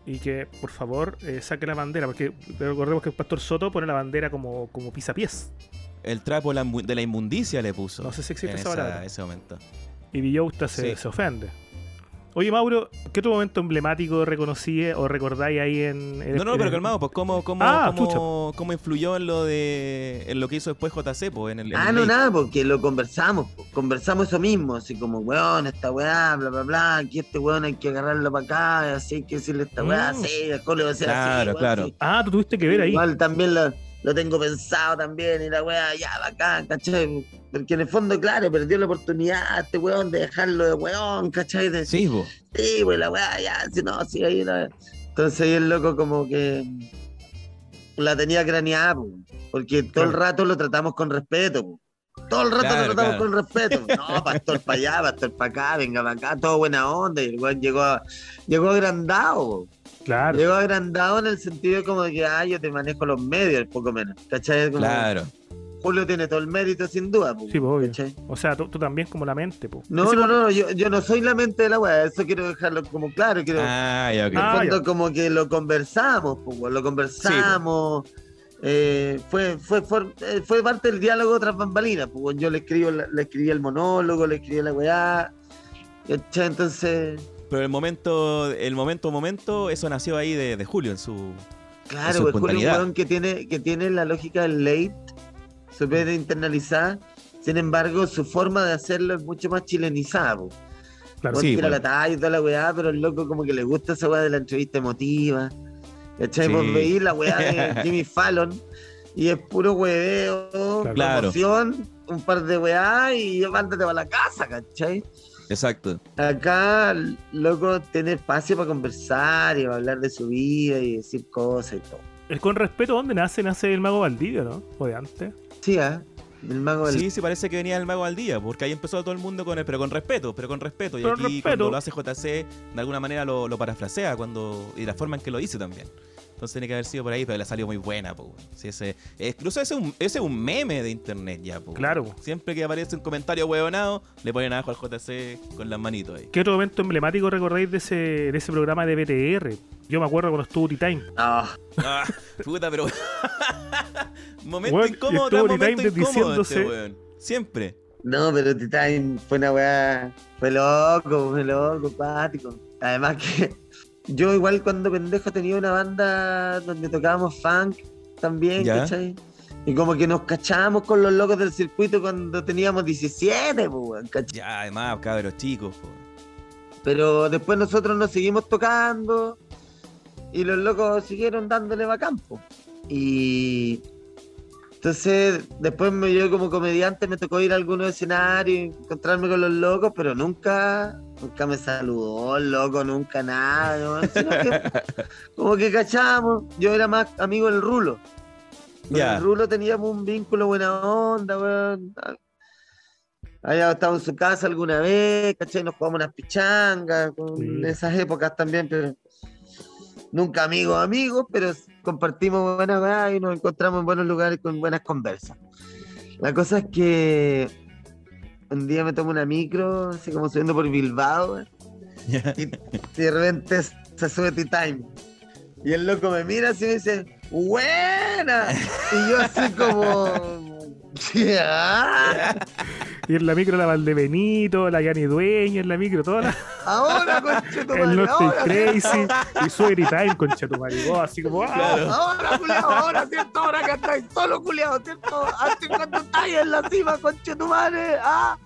Y que, por favor, eh, saque la bandera. Porque recordemos que el pastor Soto pone la bandera como, como pisapiés. El trapo de la inmundicia le puso. No sé si existe en esa palabra. ese momento. Y Villauta se, Sí. se ofende. Oye, Mauro, ¿qué otro momento emblemático reconocí o recordáis ahí en. en- No, no, en pero el- calmado, pues cómo, cómo, Ah, cómo, cómo influyó en lo de en lo que hizo después JC, pues, en el, en Ah, el no, nada, porque lo conversamos, po. conversamos eso mismo, así como, weón, esta weá, bla, bla, bla, aquí este weón hay que agarrarlo para acá, así hay que decirle esta weá, Mm. así, el cole va a ser así, Claro, claro. sí. Ah, tú tuviste que ver ahí. Igual también la, lo tengo pensado también, y la weá, ya, bacán, ¿cachai? Porque en el fondo, claro, perdió la oportunidad este weón de dejarlo de weón, ¿cachai? De, Sí, po. Sí, pues la weá, ya, si no, sí, ahí la... Entonces ahí el loco como que la tenía craneada, po, porque todo el rato lo tratamos con respeto, po. Todo el rato Claro, lo tratamos claro. con respeto. No, pastor para allá, pastor para acá, venga para acá, todo buena onda. Y el weón llegó, a- llegó agrandado, po. Claro. Llegó agrandado en el sentido de como de que, ah, yo te manejo los medios, poco menos. ¿Cachai? Como, Claro. Julio tiene todo el mérito sin duda, po, Sí, pues, obvio. ¿cachai? O sea, tú, tú también como la mente, pues. No, Ese no, po- no, yo, yo no soy la mente de la weá, eso quiero dejarlo como claro, quiero, Ah, ya, ok. en Ah, el fondo ya. como que lo conversamos, pues, weón, lo conversamos. eh, fue, fue, fue, eh, fue parte del diálogo tras bambalinas. Pues, yo le escribo, la- le escribí el monólogo, le escribí la weá. ¿cachai? Entonces, Pero el momento, el momento, momento, eso nació ahí de, de Julio en su. claro, Su pues, Julio es un weón que tiene, que tiene la lógica del late, súper internalizada. Sin embargo, su forma de hacerlo es mucho más chilenizada. pues. Claro. Sí, tira bueno. la talla y toda la weá, pero el loco como que le gusta esa weá de la entrevista emotiva. ¿Cachai? Sí. Vos veís la weá de Jimmy Fallon y es puro hueveo, Claro. promoción, un par de weá y mándate para la casa, ¿cachai? Exacto. Acá, loco, tener espacio para conversar y para hablar de su vida y decir cosas y todo. El con respeto, ¿dónde nace? Nace el mago Valdivia, ¿no? O de antes. Sí, ¿ah? Del mago del... Sí, sí, parece que venía el mago al día, porque ahí empezó todo el mundo con él, pero con respeto, pero con respeto. Y Con aquí respeto. cuando lo hace JC, de alguna manera lo, lo parafrasea cuando, y la forma en que lo dice también. Entonces tiene que haber sido por ahí, pero le salió muy buena, po. weón. Sí, ese, incluso ese es un, ese es un meme de internet ya, po. Claro. po. Siempre que aparece un comentario huevonado, le ponen abajo al JC con las manitos ahí. ¿Qué otro momento emblemático recordáis de ese, de ese programa de BTR? Yo me acuerdo cuando estuvo T-Time. Ah, Ah, puta, pero. momento incómodo, tras momento incómodo este weón. Siempre. no, pero Titán fue una weá... Fue loco, fue loco, cuático. Además que yo igual cuando pendejo tenía una banda donde tocábamos funk también, Ya. ¿cachai? Y como que nos cachábamos con los locos del circuito cuando teníamos 17, pues, weón, ¿cachai? Ya, además, cabros chicos, po. Pero después nosotros nos seguimos tocando y los locos siguieron dándole bacán, po. Y entonces después me, yo como comediante me tocó ir a algunos escenarios, encontrarme con los locos, pero nunca, nunca me saludó loco, nunca nada, ¿no? Sino que como que cachamos, yo era más amigo del Rulo. Con el Rulo teníamos un vínculo buena onda, weón. Había estado en su casa alguna vez, ¿cachai? Nos jugamos unas pichangas, con esas épocas también, pero nunca amigos, amigos, pero compartimos buenas weas y nos encontramos en buenos lugares con buenas conversas. La cosa es que un día me tomo una micro, así como subiendo por Bilbao, y de repente se sube T-Time. Y el loco me mira así y me dice, ¡Buena! Y yo así como. "Ya, Y en la micro la Valdebenito, la Yani Dueña, en la micro, toda la, Ahora, conche tu el madre, No Estoy ahora, Crazy, y sube T-Time, concha tu marico, así como, ¡ah! Claro. ahora, culiao, ahora, ¿cierto? Ahora que estáis solo, culiao, ¿cierto? Antes cuando estáis en la cima, conche tu madre, ah.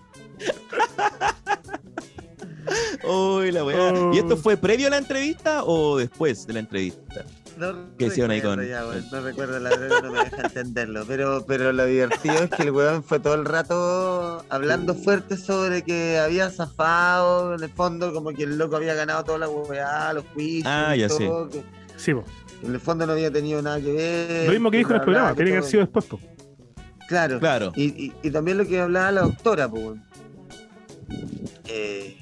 Uy, la weá. Oh. ¿Y esto fue previo a la entrevista o después de la entrevista? No ¿Qué hicieron ahí recuerdo con- ya, no recuerdo, la verdad no me deja entenderlo. Pero, pero lo divertido es que el weón fue todo el rato hablando fuerte sobre que había zafado, en el fondo, como que el loco había ganado toda la weá, los juicios. Ah, y ya sé. todo, que Sí, en el fondo no había tenido nada que ver. Lo mismo que dijo en el programa, tiene que haber sido después, po. Claro. Claro. Y, y, y también lo que hablaba la doctora, pues. weón. Eh,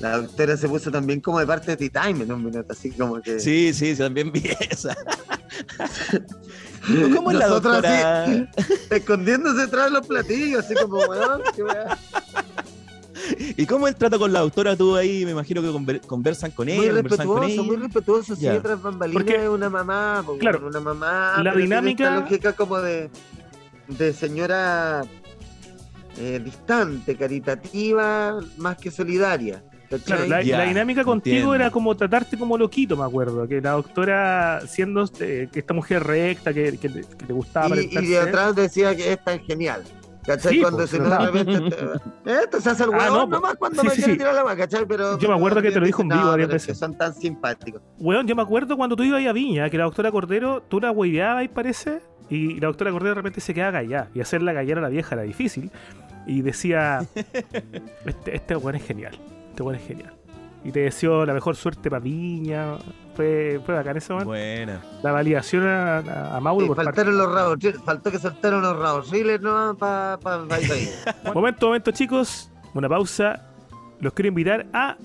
la doctora se puso también como de parte de T-Time en un minuto, así como que. Sí, sí, también vi esa. ¿Cómo es la Nosotros doctora? así, escondiéndose detrás de los platillos, así como, weón, qué. ¿Y cómo el trato con la doctora tú ahí? Me imagino que conver- conversan con Muy ella, conversan con respetuoso, muy respetuoso, sí, Ya. tras bambalinas es una mamá, pues, claro, una mamá. la dinámica- esta lógica como de, de señora eh, distante, caritativa, más que solidaria. Claro, la, dinámica contigo entiendo. era como tratarte como loquito, me acuerdo. Que la doctora, siendo eh, que esta mujer recta, que, que le, que le gustaba y, y de atrás decía que esta es genial. ¿Cachai? Sí, cuando pues, se pero de no. repente. te- Esto se hace el Ah, huevón no, pues. nomás cuando Sí, me sí, quiere sí. tirar la mano, ¿cachai? Pero. Yo me acuerdo que te lo dijo en no, vivo varias veces. son tan simpáticos. Weón, yo me acuerdo cuando tú ibas a Viña, que la doctora Cordero, tú la hueveabas y parece, y la doctora Cordero de repente se quedaba callada. Y hacerla callar a la vieja era difícil. Y decía: Este, este weón es genial. Este weón es genial. Y te deseo la mejor suerte para Viña. Fue, fue bacán eso, man. Buena. La validación a, a- a Mauro Sí, por parte- faltaron los rabos, faltó que soltaron los rabos riles no para pa, pa, Momento, momento, chicos. Una pausa. Los quiero invitar a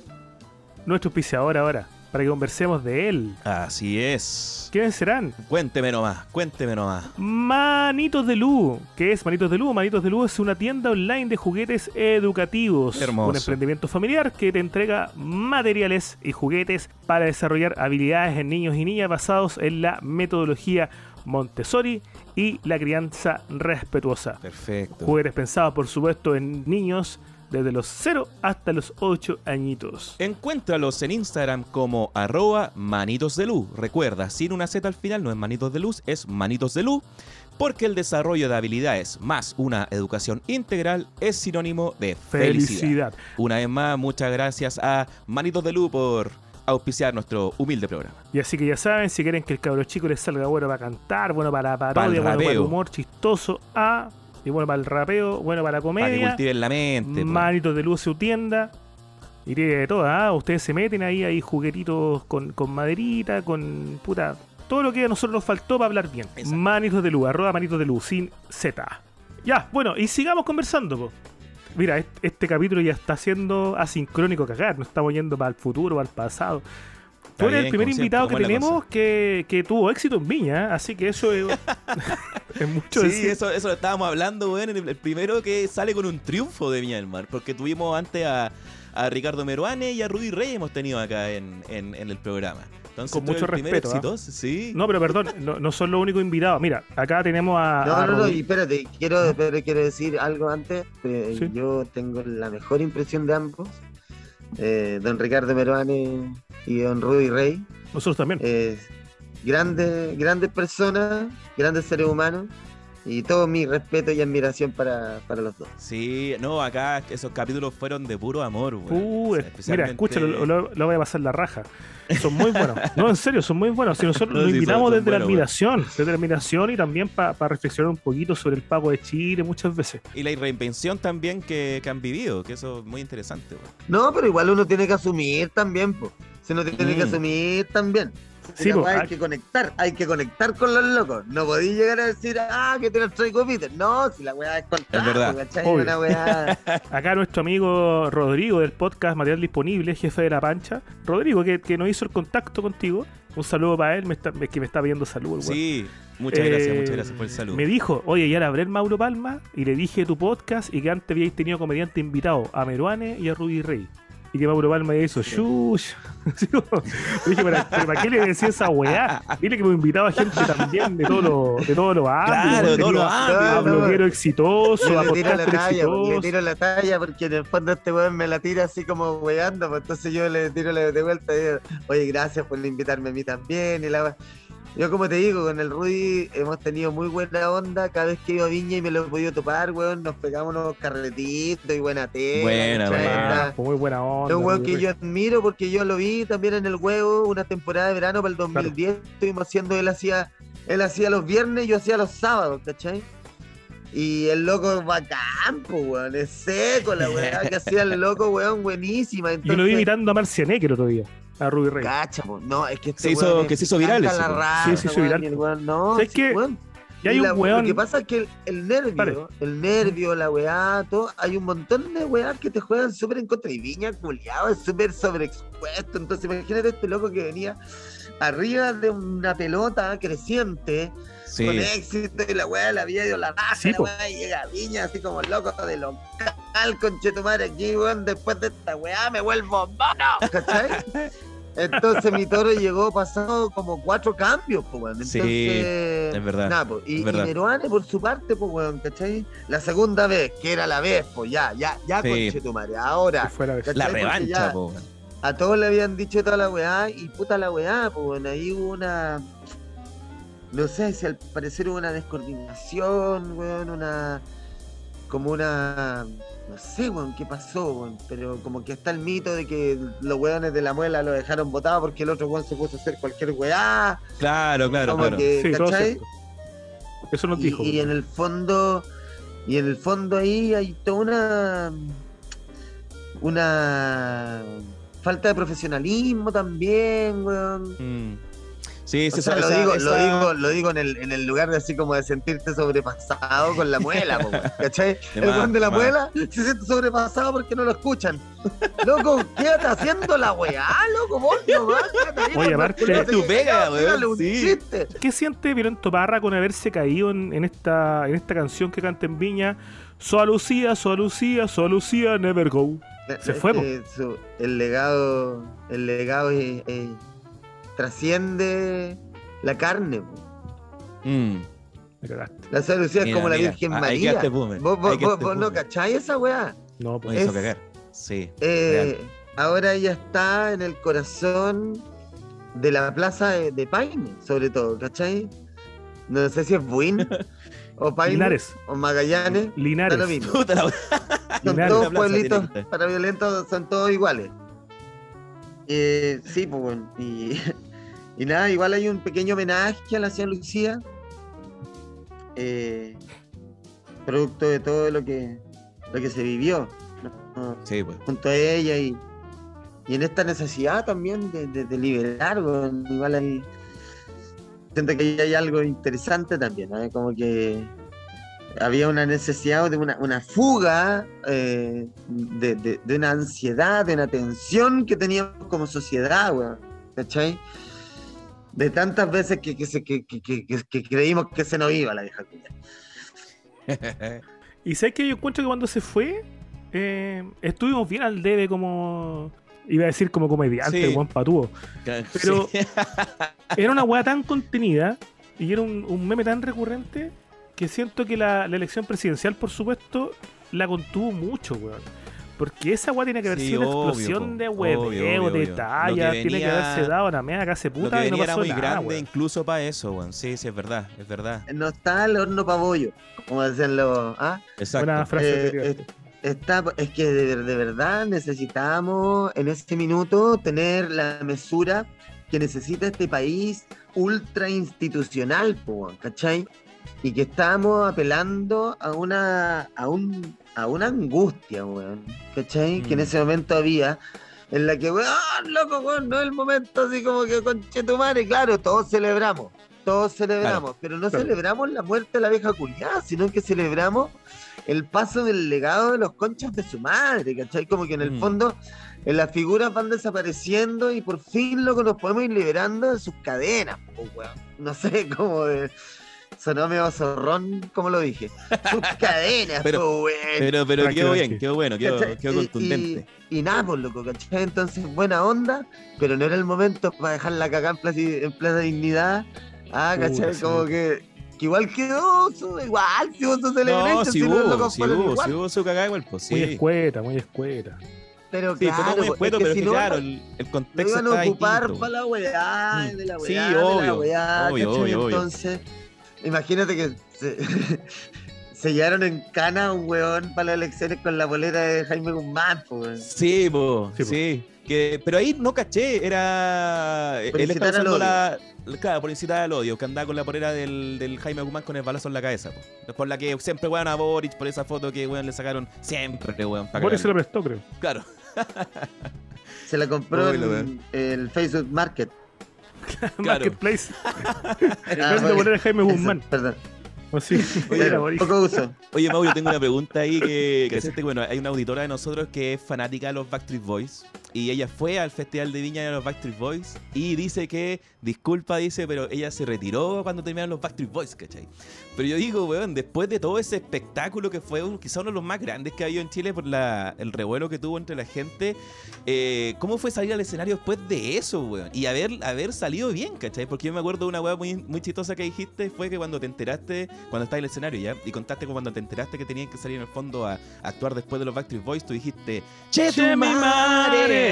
nuestro auspiciador ahora. Para que conversemos de él. Así es. ¿Quiénes serán? Cuénteme nomás, cuénteme nomás. Manitos de Lu. ¿Qué es Manitos de Lu? Manitos de Lu es una tienda online de juguetes educativos. Hermoso. Un emprendimiento familiar que te entrega materiales y juguetes para desarrollar habilidades en niños y niñas basados en la metodología Montessori y la crianza respetuosa. Perfecto. Juguetes pensados, por supuesto, en niños desde los 0 hasta los 8 añitos. Encuéntralos en Instagram como arroba manitos de luz. Recuerda, sin una Z al final no es manitos de luz, es manitos de luz. Porque el desarrollo de habilidades más una educación integral es sinónimo de felicidad. Felicidad. Una vez más, muchas gracias a Manitos de Luz por auspiciar nuestro humilde programa. Y así que ya saben, si quieren que el cabro chico les salga bueno para cantar, bueno para parodia, bueno para el humor chistoso, A, y bueno para el rapeo, bueno para la Para que comedia, cultiven la mente. pues. manitos de luz su tienda. Y tiene de todo, ¿ah? Ustedes se meten ahí, hay juguetitos con, con maderita, con puta. Todo lo que a nosotros nos faltó para hablar bien. Exacto. Manitos de luz, arroba manitos de luz, sin Z. Ya, bueno, y sigamos conversando, po. Mira, est- este, capítulo ya está siendo asincrónico cagar, no estamos yendo para el futuro, para el pasado. Tú eres el primer invitado que tenemos que, que tuvo éxito en Viña, así que eso es, es mucho Sí, decir. eso, eso lo estábamos hablando, weón, en el, primero que sale con un triunfo de Viña del Mar, porque tuvimos antes a, a Ricardo Meruane y a Rudy Rey hemos tenido acá en, en- en el programa. Entonces, Con mucho respeto, exitoso, sí. No, pero perdón, no, no son los únicos invitados. Mira, acá tenemos a. No, a no, no, y espérate, quiero, pero quiero decir algo antes. eh, Sí. Yo tengo la mejor impresión de ambos. Eh, don Ricardo Meruane y don Rudy Rey. Nosotros también. Eh, grandes, grandes personas, grandes seres humanos. Y todo mi respeto y admiración para, para los dos. Sí, no, acá esos capítulos fueron de puro amor, weón. Uh, O sea, mira, especialmente- escúchalo, lo, lo- lo voy a pasar la raja. Son muy buenos. No, en serio, son muy buenos. Si nosotros No, lo sí, son- invitamos son desde la admiración, desde la admiración y también para reflexionar un poquito sobre el pago de Chile muchas veces. Y la reinvención también que, que han vivido, que eso es muy interesante, weón. No, pero igual uno tiene que asumir también, pues. Se uno tiene que Mm. asumir también. Sí, ah- hay que conectar, hay que conectar con los locos. No podéis llegar a decir, ah, que te los traigo Peter. No, si la weá es verdad. Obvio. Una weá. Acá nuestro amigo Rodrigo del podcast Material Disponible, jefe de la pancha. Rodrigo, que, que nos hizo el contacto contigo. Un saludo para él, me está, es que me está pidiendo salud. Sí, muchas Eh, gracias, muchas gracias por el saludo. Me dijo, oye, ya la hablé el Mauro Palma y le dije tu podcast y que antes habíais tenido comediante invitado a Meruane y a Rudy Rey. Y que Mauro Palma hizo, Le dije, ¿para, ¿para qué le decía esa weá? Dile que me invitaba gente también de todos los de todos los ámbitos. Claro, de todos los a- bloguero exitoso, Yo a le tiro la talla, le exitoso. tiro la talla porque en el fondo este weón me la tira así como weando, pues entonces yo le tiro la de vuelta y digo, oye, gracias por invitarme a mí también y la weá. Yo como te digo, con el Rudy hemos tenido muy buena onda, cada vez que iba a Viña y me lo he podido topar, weón, nos pegamos unos carretitos y buena tela. Buena, ¿cachai? buena. Muy buena onda. Es un weón que yo admiro porque yo lo vi también en el huevo una temporada de verano para el 2010. Estuvimos haciendo, él hacía, él hacía los viernes, yo hacía los sábados, ¿cachai? Y el loco es bacán, po, weón, es seco la weá que hacía el loco, weón, buenísima. Yo lo vi Entonces, imitando a Marcianeque el otro día, a Rudy Rey. Cacha, po. no, es que este Se hizo- es que se hizo viral raja, Sí, se hizo weón, viral. weón, no, ¿Sabes sí, qué? weón. Y hay la- un weón. Lo que pasa es que el, el nervio, Pare. el nervio, la weá, todo, hay un montón de weá que te juegan súper en contra. Y Viña, culiado, es súper sobreexpuesto. Entonces, imagínate este loco que venía arriba de una pelota creciente, Sí. con éxito, y la weá la había ido la raza, Sí, la weá, y llega a Viña así como loco de local, conchetumare aquí, weón, después de esta weá me vuelvo mono, ¿cachai? Entonces mi toro llegó pasado como cuatro cambios, pues, weón. Sí, Entonces, es verdad, nada, pues, y, es verdad. y Meruane, por su parte, pues, weón, ¿cachai? La segunda vez, que era la vez, pues ya, ya, ya, Sí. conchetumare. Ahora, fue la revancha, weón. A todos le habían dicho toda la weá, y puta la weá, pues, bueno, ahí hubo una. No sé si al parecer hubo una descoordinación, weón, una. Como una. No sé, weón, qué pasó, weón, pero como que está el mito de que los weones de la muela lo dejaron botado porque el otro weón se puso a hacer cualquier weá. Claro, claro, como claro. que, Sí, ¿cachai? Eso nos y, dijo. y en el fondo, y en el fondo ahí hay toda una una falta de profesionalismo también, weón. Mm. Sí, O sí, sea, esa- lo, esa- digo, lo digo, lo digo en el, en el lugar de así como de sentirte sobrepasado con la muela, po, ¿cachai? De el más, weón de la muela se siente sobrepasado porque no lo escuchan. Loco, quédate haciendo la weá, loco, vos quédate ahí Oye, aparte- Es tu pega, weón, sí. ¿Qué siente Violento Parra con haberse caído en, en esta, en esta canción que canta en Viña? Soa Lucía, Soa Lucía, Soa Lucía, Never Go. Se Es fue, po. su- el legado, el legado es- es- trasciende la carne. Mm. La Santa Lucía es Mira, como la mira, Virgen ahí María. Vos, vos- vos- vos no cachai esa weá. No, pues. hizo Es- cagar. Sí. Eh, ahora ella está en el corazón de la plaza de, de Paine, sobre todo, ¿cachai? No sé si es Buin o Paine Linares. o Magallanes. Linares. Lo mismo. Puta la Son Linares. todos pueblitos para violentos, son todos iguales. Eh, sí, pues bueno. Y, y nada, igual hay un pequeño homenaje a la señora Lucía. eh, producto de todo lo que, lo que se vivió. ¿no? Sí, pues. junto a ella y, y en esta necesidad también de, de- de liberar, weón, igual hay, siento que hay algo interesante también, como que había una necesidad de una, una fuga eh, de, de- de una ansiedad, de una tensión que teníamos como sociedad, weón, ¿cachai? De tantas veces que, que, se- que, que- que- que- que creímos que se nos iba la vieja culia. Y sabes que yo encuentro que cuando se fue, eh, estuvimos bien al debe como. Iba a decir como comediante, Sí. el buen patúo. Pero- Sí. Era una weá tan contenida y era un, un meme tan recurrente que siento que la, la elección presidencial, por supuesto, la contuvo mucho, weón. Porque esa weá tiene que haber Sí, sido una obvio, explosión po. de hueveo, obvio, de obvio. talla, tiene que venía- haberse dado una mega case Lo que puta y no venía era pasó muy nada, grande incluso para eso, weón. Sí, sí, es verdad, es verdad. No está el horno pabollo, como decían los... ¿ah? Exacto. Frase Eh, es- está, es que de, de verdad necesitamos en este minuto tener la mesura que necesita este país ultra institucional, po, ¿cachai? Y que estamos apelando a una, a un, a una angustia, weón, ¿cachai? Que en Mm. ese momento había, en la que, weón, loco, weón, no es el momento así como que con madre, claro, todos celebramos, todos celebramos, pero no Claro. celebramos la muerte de la vieja culiada, sino que celebramos el paso del legado de los conchas de su madre, ¿cachai? Como que en el Mm. fondo eh, las figuras van desapareciendo y por fin, loco, nos podemos ir liberando de sus cadenas, weón. No sé cómo de... Sonó medio zorrón, como lo dije. Sus cadenas, Pero- po, weón. Pero, pero Tranqui, quedó bien, quedó bueno, quedó, quedó Y- contundente. Y, y nada, pues loco, ¿cachai? Entonces, buena onda, pero no era el momento para dejarla cagar en plaza, en plaza dignidad. Ah, ¿cachai? sí. Como que, que igual quedó, su, igual, si hubo su No, celebration, si si los hubo, locos si fueron hubo, igual. si hubo su cagada igual, pues Muy sí. escueta, muy escueta. Pero Sí, claro, muy pues, escueto, es que pero es si que no, claro, lo- el, el lo contexto iban a está ocupar para la weá, Mm. de la weá, Sí, de la obvio, weá, obvio, ¿cachai? obvio, obvio. Imagínate que se, se llevaron en cana a un weón para las elecciones con la bolera de Jaime Guzmán, pues. Sí, po, Sí, po. sí. Que, pero ahí no caché, era. Por él estaba usando la. Claro, por incitar al odio, que andaba con la polera del, del Jaime Guzmán con el balazo en la cabeza, po. Por la que siempre weón a Boric, por esa foto que weón le sacaron siempre, weón. pa' Boris se cagarlo. prestó, creo. Claro. Se la compró Uy, lo en el Facebook Market. Marketplace. Ah, bueno, poner a Jaime Guzmán. Perdón. O sí, Pero, Boris. poco uso. Oye, Mauro, tengo una pregunta ahí que, que hacerte. Bueno, hay una auditora de nosotros que es fanática de los Backstreet Boys. Y ella fue al Festival de Viña de los Backstreet Boys. Y dice que, disculpa, dice, pero ella se retiró cuando terminaron los Backstreet Boys, ¿cachai? Pero yo digo, weón, después de todo ese espectáculo que fue un- quizá uno de los más grandes que ha habido en Chile por la, el revuelo que tuvo entre la gente, eh, ¿cómo fue salir al escenario después de eso, weón? Y haber, haber salido bien, ¿cachai? Porque yo me acuerdo de una weá muy, muy chistosa que dijiste, fue que cuando te enteraste, cuando estabas en el escenario ya, y contaste que cuando te enteraste que tenían que salir en el fondo a, a actuar después de los Backstreet Boys, tú dijiste, ¡Che, tu madre!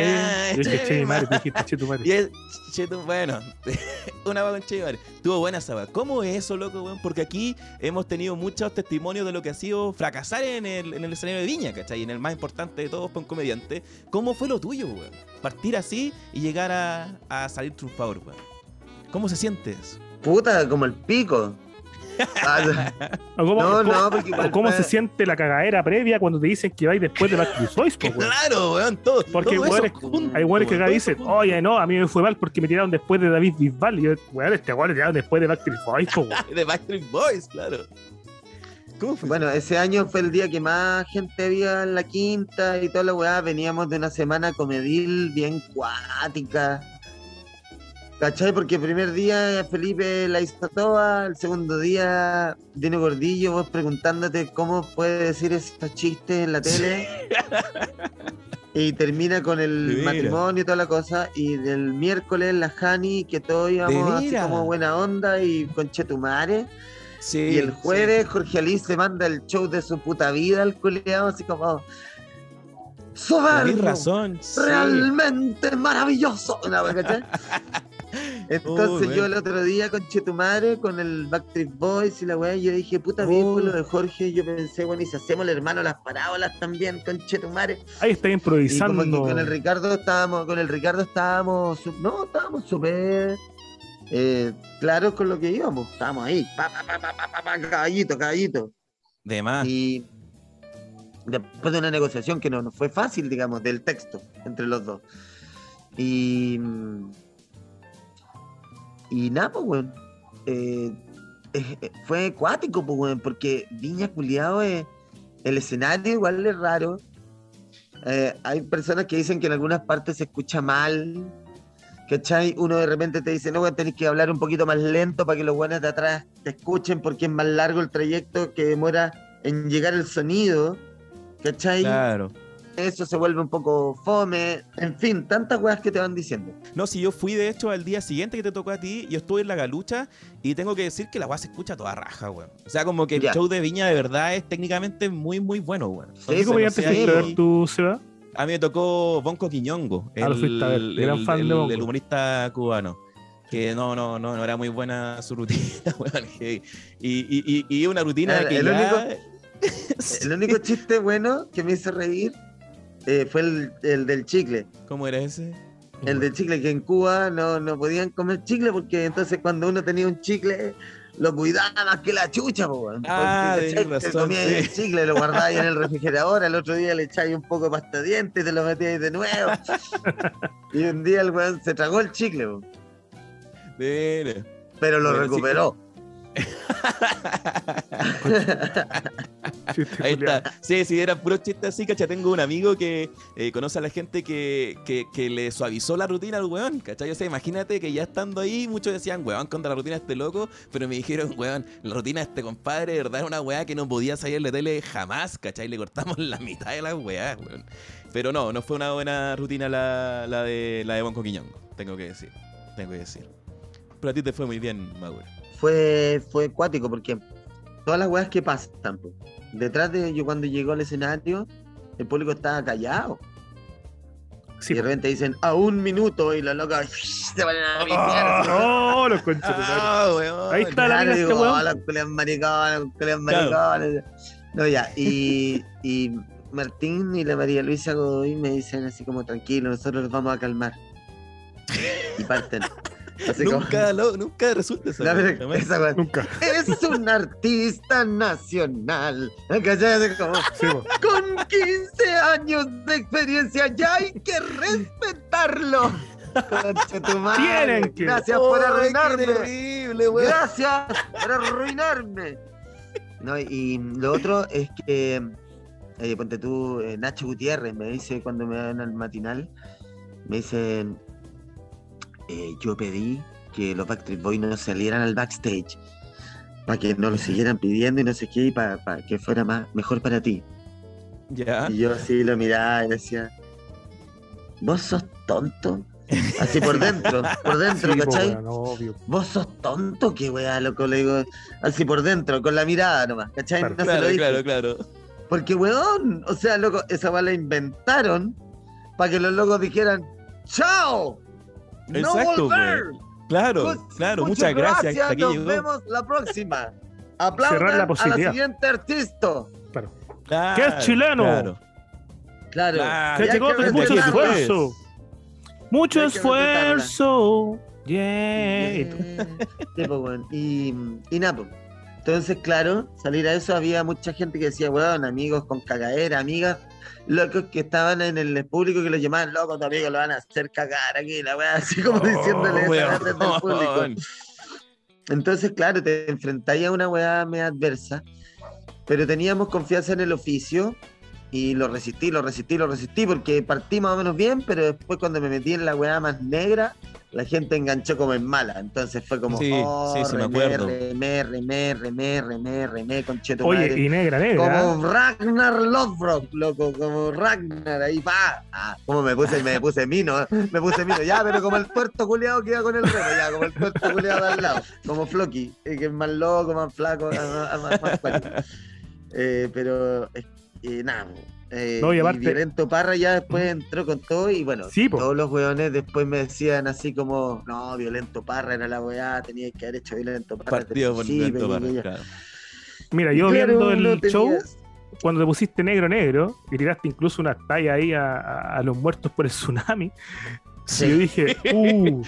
Che, mi madre, tú dijiste, che, tu madre. Y es, che, tu- bueno, una va con che, madre. Estuvo buena esa. ¿Cómo es eso, loco, weón? Porque aquí hemos tenido muchos testimonios de lo que ha sido fracasar en el, en el escenario de Viña, ¿cachai? En el más importante de todos, para un comediante. ¿Cómo fue lo tuyo, weón? Partir así y llegar a, a salir triunfador, weón. ¿Cómo se siente eso? Puta, como el pico. Ah, ¿O cómo, No, cómo- no, porque igual o cómo se siente la cagadera previa cuando te dicen que vais después de Backstreet Boys, po, weón? Claro, weón, todo. Porque todo eso weones- junto, Hay weones que acá dicen, oye, no, a mí me fue mal porque me tiraron después de David Bisbal. Y yo, weón, este weón le tiraron después de Backstreet Boys, po, weón. De Backstreet Boys, claro. Bueno, ese año fue el día que más gente había en la quinta y toda la weá. Veníamos de una semana comedil bien cuática. ¿Cachai? Porque el primer día Felipe la hizo toda, el segundo día Dino Gordillo, vos preguntándote cómo puede decir esos chistes en la tele. y termina con el matrimonio y toda la cosa. Y del miércoles la Jani, que todos íbamos así como buena onda y con Chetumare. sí, Y el sí. jueves Jorge Ali se manda el show de su puta vida al culeado, así como. ¡Soberbio! razón. ¡Realmente maravilloso! Wea, ¿cachai? Entonces Uy, yo el otro día con Chetumare, con el Backstreet Boys y la weá, yo dije, puta bien por lo de Jorge, yo pensé, bueno, y si hacemos el hermano las parábolas también con Chetumare. Ahí está Y improvisando. como que con el Ricardo estábamos, con el Ricardo estábamos, no, estábamos súper eh, claros con lo que íbamos. Estábamos ahí, pa, pa, pa, pa, pa, pa, pa, caballito, caballito. De más. Y después de una negociación que no, no fue fácil, digamos, del texto entre los dos. Y. Y nada, pues, weón. eh, eh, fue acuático, pues, weón, porque Viña Culiao es. El escenario igual es raro. Eh, hay personas que dicen que en algunas partes se escucha mal. ¿Cachai? Uno de repente te dice, no, weón, tenés que hablar un poquito más lento para que los buenos de atrás te escuchen porque es más largo el trayecto que demora en llegar el sonido. ¿Cachai? Claro. Eso se vuelve un poco fome. En fin, tantas weas que te van diciendo. No, si yo fui de hecho al día siguiente que te tocó a ti, yo estuve en la galucha y tengo que decir que la weá se escucha toda raja, weón. O sea, como que el Ya. show de Viña de verdad es técnicamente muy, muy bueno, weón. Sí, ¿Qué Entonces, comediante no sé, fuiste a ver tú, Seba? A mí me tocó Bonco Quiñongo, Ah, lo fuiste a ver. Gran fan de el- Bonco. el humorista cubano. Que no, no, no, no era muy buena su rutina, weón. Y, y, y, y una rutina El- que el ya... El único chiste bueno que me hizo reír eh, fue el, el del chicle. ¿Cómo era ese? El del chicle, que en Cuba no, no podían comer chicle porque entonces cuando uno tenía un chicle lo cuidaba más que la chucha, po. Ah, razón, comías sí. el chicle, lo guardabas ahí en el refrigerador, al otro día le echabas un poco de pasta de dientes y te lo metías ahí de nuevo. y un día el weón se tragó el chicle, po, De pero lo Bueno, recuperó. Ahí está. Sí, sí, era puro chiste así, cacha. Tengo un amigo que eh, conoce a la gente que, que, que le suavizó la rutina al weón, ¿cachai? O sea, imagínate que ya estando ahí, muchos decían, weón, contra la rutina de este loco, pero me dijeron, weón, la rutina de este compadre, de verdad, era una weá que no podía salir la tele jamás, ¿cachai? Le cortamos la mitad de las weás, weón. Pero no, no fue una buena rutina la, la de la de Bonco Quiñongo, tengo que decir. Tengo que decir. Pero a ti te fue muy bien, Mauro. Fue, fue acuático porque todas las weas que pasan, po, detrás de yo cuando llegó al escenario, el público estaba callado. Sí, y de repente dicen a un minuto y los locos se van a limpiar. Oh, los conchos. Ah, weón. Ahí está la Claro, mina este weón. "Oh, los maricones, los culiados Claro. maricones". No, ya, y, y Martín y la María Luisa Godoy me dicen así como tranquilo, nosotros los vamos a calmar. Y parten. Así como- Nunca, lo- nunca resulta esa No, pero weá, jamás. esa wea, Nunca. Es un artista nacional. Con 15 años de experiencia ya hay que respetarlo. Concha tu madre. Tienen que. Gracias por ¡Ay, qué arruinarme. terrible! Gracias por arruinarme. No, y lo otro es que, eh, ponte tú, eh, Nacho Gutiérrez me dice cuando me dan al matinal, me dicen, eh, yo pedí que los Backstreet Boys no salieran al backstage para que no lo siguieran pidiendo y no sé qué, y para que fuera más mejor para ti. Ya. Y yo así lo miraba y decía, vos sos tonto. Así por dentro, por dentro, Sí, po, ¿cachai? obvio. Vos sos tonto, qué weá, loco, le digo, así por dentro, con la mirada nomás, ¿cachai? Claro. No se lo claro, claro. Porque, weón, o sea, loco, esa weá la inventaron para que los locos dijeran, ¡Chao! ¡No Exacto, volver! Claro, Much- claro, muchas gracias. hasta aquí nos llegó. vemos la próxima. Aplaudan Cerrar la a la posibilidad. siguiente artista. Claro, ¿Qué es chileno? Claro. Que llegó que con mucho esfuerzo. Mucho que esfuerzo. Yeah. Sí, pues, weón. Y, y nada, pues, Entonces, claro, salir a eso había mucha gente que decía, weón, amigos con cagadera, amigas, locos que estaban en el público que los llamaban locos, tu amigo lo van a hacer cagar aquí, la weá, así como diciéndole esa weá desde el público. Weón. Entonces, claro, te enfrentáis a una weá media adversa, pero teníamos confianza en el oficio y lo resistí, lo resistí, lo resistí, porque partí más o menos bien, pero después cuando me metí en la weá más negra, la gente enganchó como en mala. Entonces fue como, Sí, oh, sí, sí, me remé, acuerdo. remé, remé, remé, remé, remé, concheto Oye, madre. y negra, negra. Como Ragnar Lothbrok, loco, como Ragnar, ahí va. Ah, como me puse, me puse mino, eh, me puse mino, ya, pero como el tuerto culiado que iba con el remo, ya, como el tuerto culiado de al lado, como Floki, eh, que es más loco, más flaco, más, más-. Eh, pero, eh, nada, eh, No, y y aparte- Violento Parra ya después entró con todo y bueno, Sí, todos los weones después me decían así como, no, Violento Parra era la weá, tenía que haber hecho Violento Parra. desde Partido el por principio, Violento Parra, claro. Mira, yo claro, viendo el show, cuando te pusiste negro, negro, y tiraste incluso una talla ahí a, a- a los muertos por el tsunami, Sí. yo dije, uh,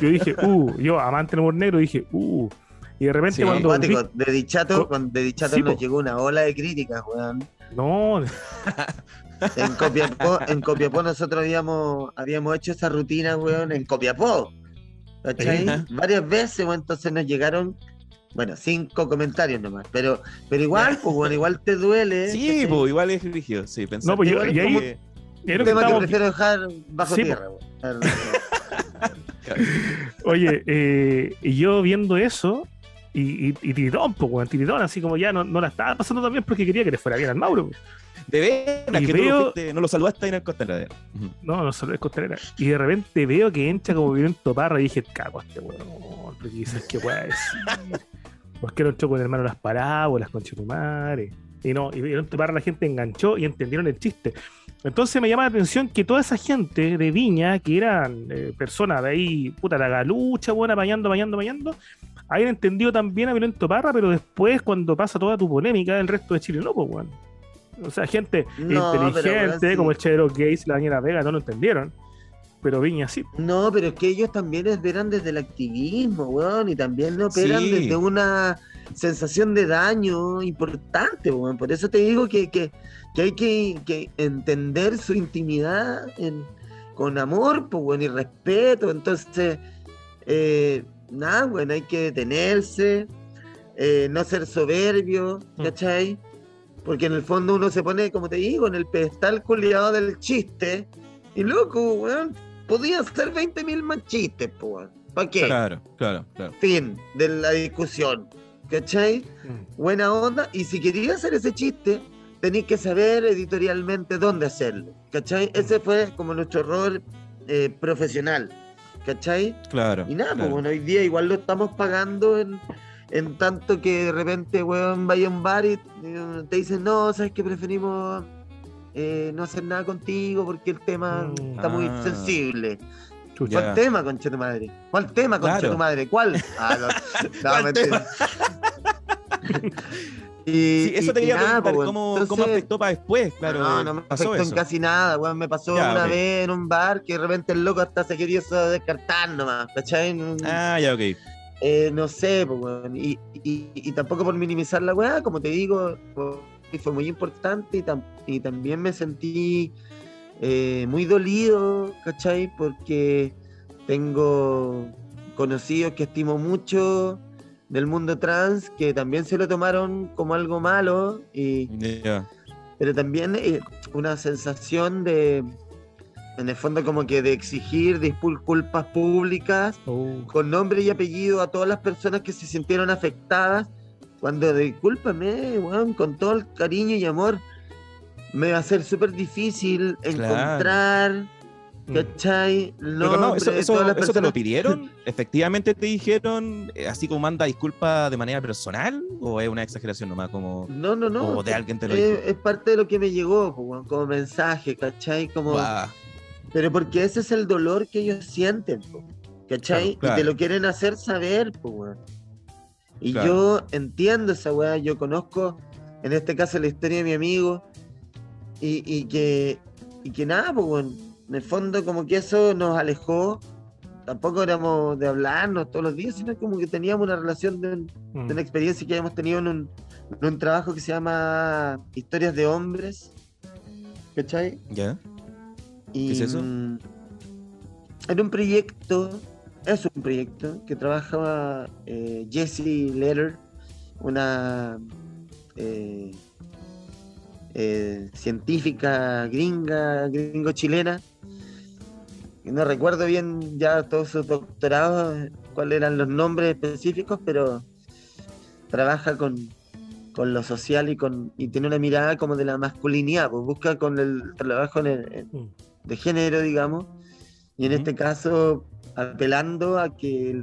yo dije, uh, yo amante del humor negro, dije, uh, y de repente Sí. cuando volví- de Dichato, cuando de Dichato Sí, nos po. llegó una ola de críticas, weón. No, En Copiapó, en Copiapó nosotros habíamos, habíamos hecho esa rutina, weón, en Copiapó. ¿Cachai? Ajá. Varias veces, weón, entonces nos llegaron, bueno, cinco comentarios nomás. Pero, pero igual, pues, bueno, igual te duele. Sí, ¿cachai? pues igual es rígido, sí, pensar No, pues yo- Igual y ahí- como- Un tema que prefiero dejar bajo Sí, tierra, weón. Oye, eh, y yo viendo eso, y, y, y tiritón, pues, weón, tiritón, así como ya no, no la estaba pasando tan bien porque quería que le fuera bien al Mauro. De veras que tú veo- lo fuiste- no lo saludaste en el costanera. Ujú. No, no solo es costanera. Y de repente veo que entra como violento parra y dije, cago a este weón. Porque dices, ¿qué puede decir? ¿Por qué no entró con el hermano las parábolas, con tu madre? Y no, y violento parra la gente enganchó y entendieron el chiste. Entonces me llama la atención que toda esa gente de Viña, que eran eh, personas de ahí, puta, la galucha, buena, bañando, bañando, bañando, hayan entendido también a Violento Parra, pero después, cuando pasa toda tu polémica, el resto de Chile no, pues, weón. O sea, gente No, pero, inteligente, como el Chedro Gates, la Daniela Vega, no lo entendieron. Pero Viña sí. No, pero es que ellos también operan desde el activismo, weón, y también operan Sí. desde una sensación de daño importante, weón. Por eso te digo que, que, que hay que, que entender su intimidad en- con amor, pues, weón, y respeto. Entonces, eh, nada, weón, hay que detenerse, eh, no ser soberbio, Mm. ¿cachai? Porque en el fondo uno se pone, como te digo, en el pedestal culiado del chiste. Y loco, weón, podían ser 20.000 más chistes, weón. ¿Para qué? Claro, claro, claro. Fin de la discusión. ¿Cachai? Buena onda. Y si querías hacer ese chiste, tenéis que saber editorialmente dónde hacerlo. ¿Cachai? Ese fue como nuestro error eh, profesional. ¿Cachai? Claro. Y nada, pues bueno, hoy día igual lo estamos pagando en, en tanto que de repente, weón, vaya a un bar y te dicen, no, sabes que preferimos eh, no hacer nada contigo porque el tema Mm. está muy Ah. sensible. ¿Cuál tema, concha tu madre? ¿Cuál tema, concha Claro. tu madre? ¿Cuál? Ah, no, no, ¿Cuál mentira. y, Sí, eso te quería nada, preguntar, pues, ¿cómo, entonces- cómo afectó para después? Claro, no, eh, no me pasó afectó en casi nada, weón. Me pasó Ya, una vez en un bar que de repente el loco hasta se quería eso descartar nomás, ¿cachai? Ah, ya, ok. Eh, no sé, pues, weón. Y, y- y tampoco por minimizar la weá, como te digo, fue, fue muy importante y, tam- y también me sentí eh, muy dolido, ¿cachai? Porque tengo conocidos que estimo mucho del mundo trans que también se lo tomaron como algo malo y pero también eh, una sensación de en el fondo como que de exigir disculpas públicas Oh. con nombre y apellido a todas las personas que se sintieron afectadas, cuando discúlpame, con todo el cariño y amor, me va a ser súper difícil encontrar, ¿cachai? El Pero, nombre ¿eso, te lo pidieron? ¿Efectivamente te dijeron, eh, así como manda disculpas de manera personal? ¿O es una exageración nomás? Como, No, no, no. o de alguien te lo es, dijo? es parte de lo que me llegó, como mensaje, ¿cachai? Como. Pero porque ese es el dolor que ellos sienten, ¿cachai? Claro, claro. Y te lo quieren hacer saber, pues. Y Claro. yo entiendo esa weá, yo conozco, en este caso, la historia de mi amigo, y, y que, y que nada, pues, en el fondo como que eso nos alejó, tampoco éramos de hablarnos todos los días, sino como que teníamos una relación de, un- Mm. de una experiencia que habíamos tenido en un, en un trabajo que se llama Historias de Hombres. ¿Cachai? ¿Ya? Y, ¿Qué es eso? mm, Era un proyecto, es un proyecto que trabajaba eh, Jessie Letter, una eh, eh, científica gringa, gringo-chilena. Y No recuerdo bien ya todos sus doctorados, cuáles eran los nombres específicos, pero trabaja con, con lo social y con y tiene una mirada como de la masculinidad, pues busca con el trabajo en el- en- Mm. de género, digamos, y en este caso apelando a que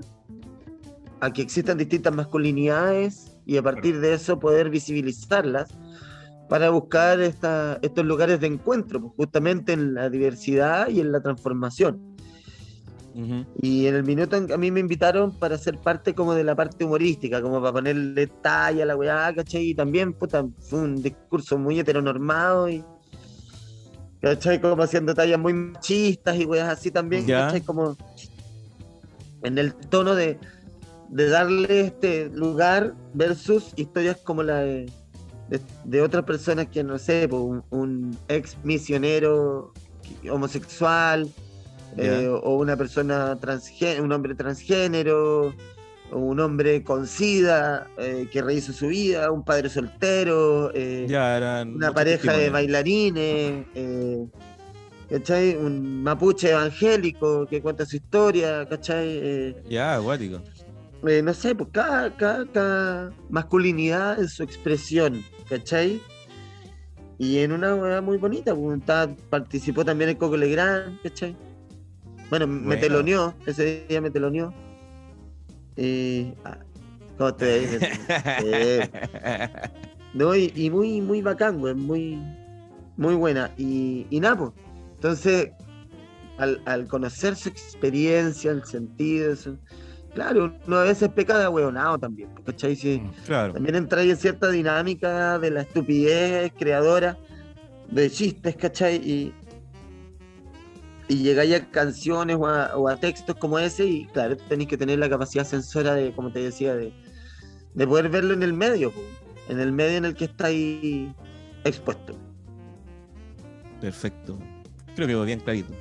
a que existan distintas masculinidades y a partir de eso poder visibilizarlas para buscar esta- estos lugares de encuentro, pues, justamente en la diversidad y en la transformación. Y en el minuto en que a mí me invitaron para ser parte como de la parte humorística, como para ponerle talla a la weá, ¿cachai? Y también, puta, fue un discurso muy heteronormado y, ¿cachai? Como haciendo tallas muy machistas y weas así también. ¿cachai? Como en el tono de, de darle este lugar versus historias como la de, de, de otras personas que, no sé, un, un ex misionero homosexual, eh, o una persona transgénero, un hombre transgénero, o un hombre con sida eh, que rehizo su vida, un padre soltero, eh, eran. una pareja de bailarines, eh, ¿cachai? Un mapuche evangélico que cuenta su historia, ¿cachai? Eh, Ya, acuático. Eh, no sé, pues cada, cada, cada masculinidad en su expresión, ¿cachai? Y en una weá muy bonita, pues, participó también el Coco Legrand, ¿cachai? Bueno, me Bueno. teloneó, ese día me teloneó. Eh, ah, ¿Cómo te? Eh, no, y, y muy, muy bacán, güey, muy, muy buena. Y, y nada, pues, entonces, al, al conocer su experiencia, el sentido, su- claro, uno a veces peca de hueonado también, pues, ¿cachai? Si, claro. también entra ahí en cierta dinámica de la estupidez creadora de chistes, ¿cachai? Y, y llegáis a canciones o a, o a textos como ese y claro, tenéis que tener la capacidad sensora de, como te decía, de, de poder verlo en el medio, po, en el medio en el que estáis expuesto. Perfecto. Creo que quedó bien clarito.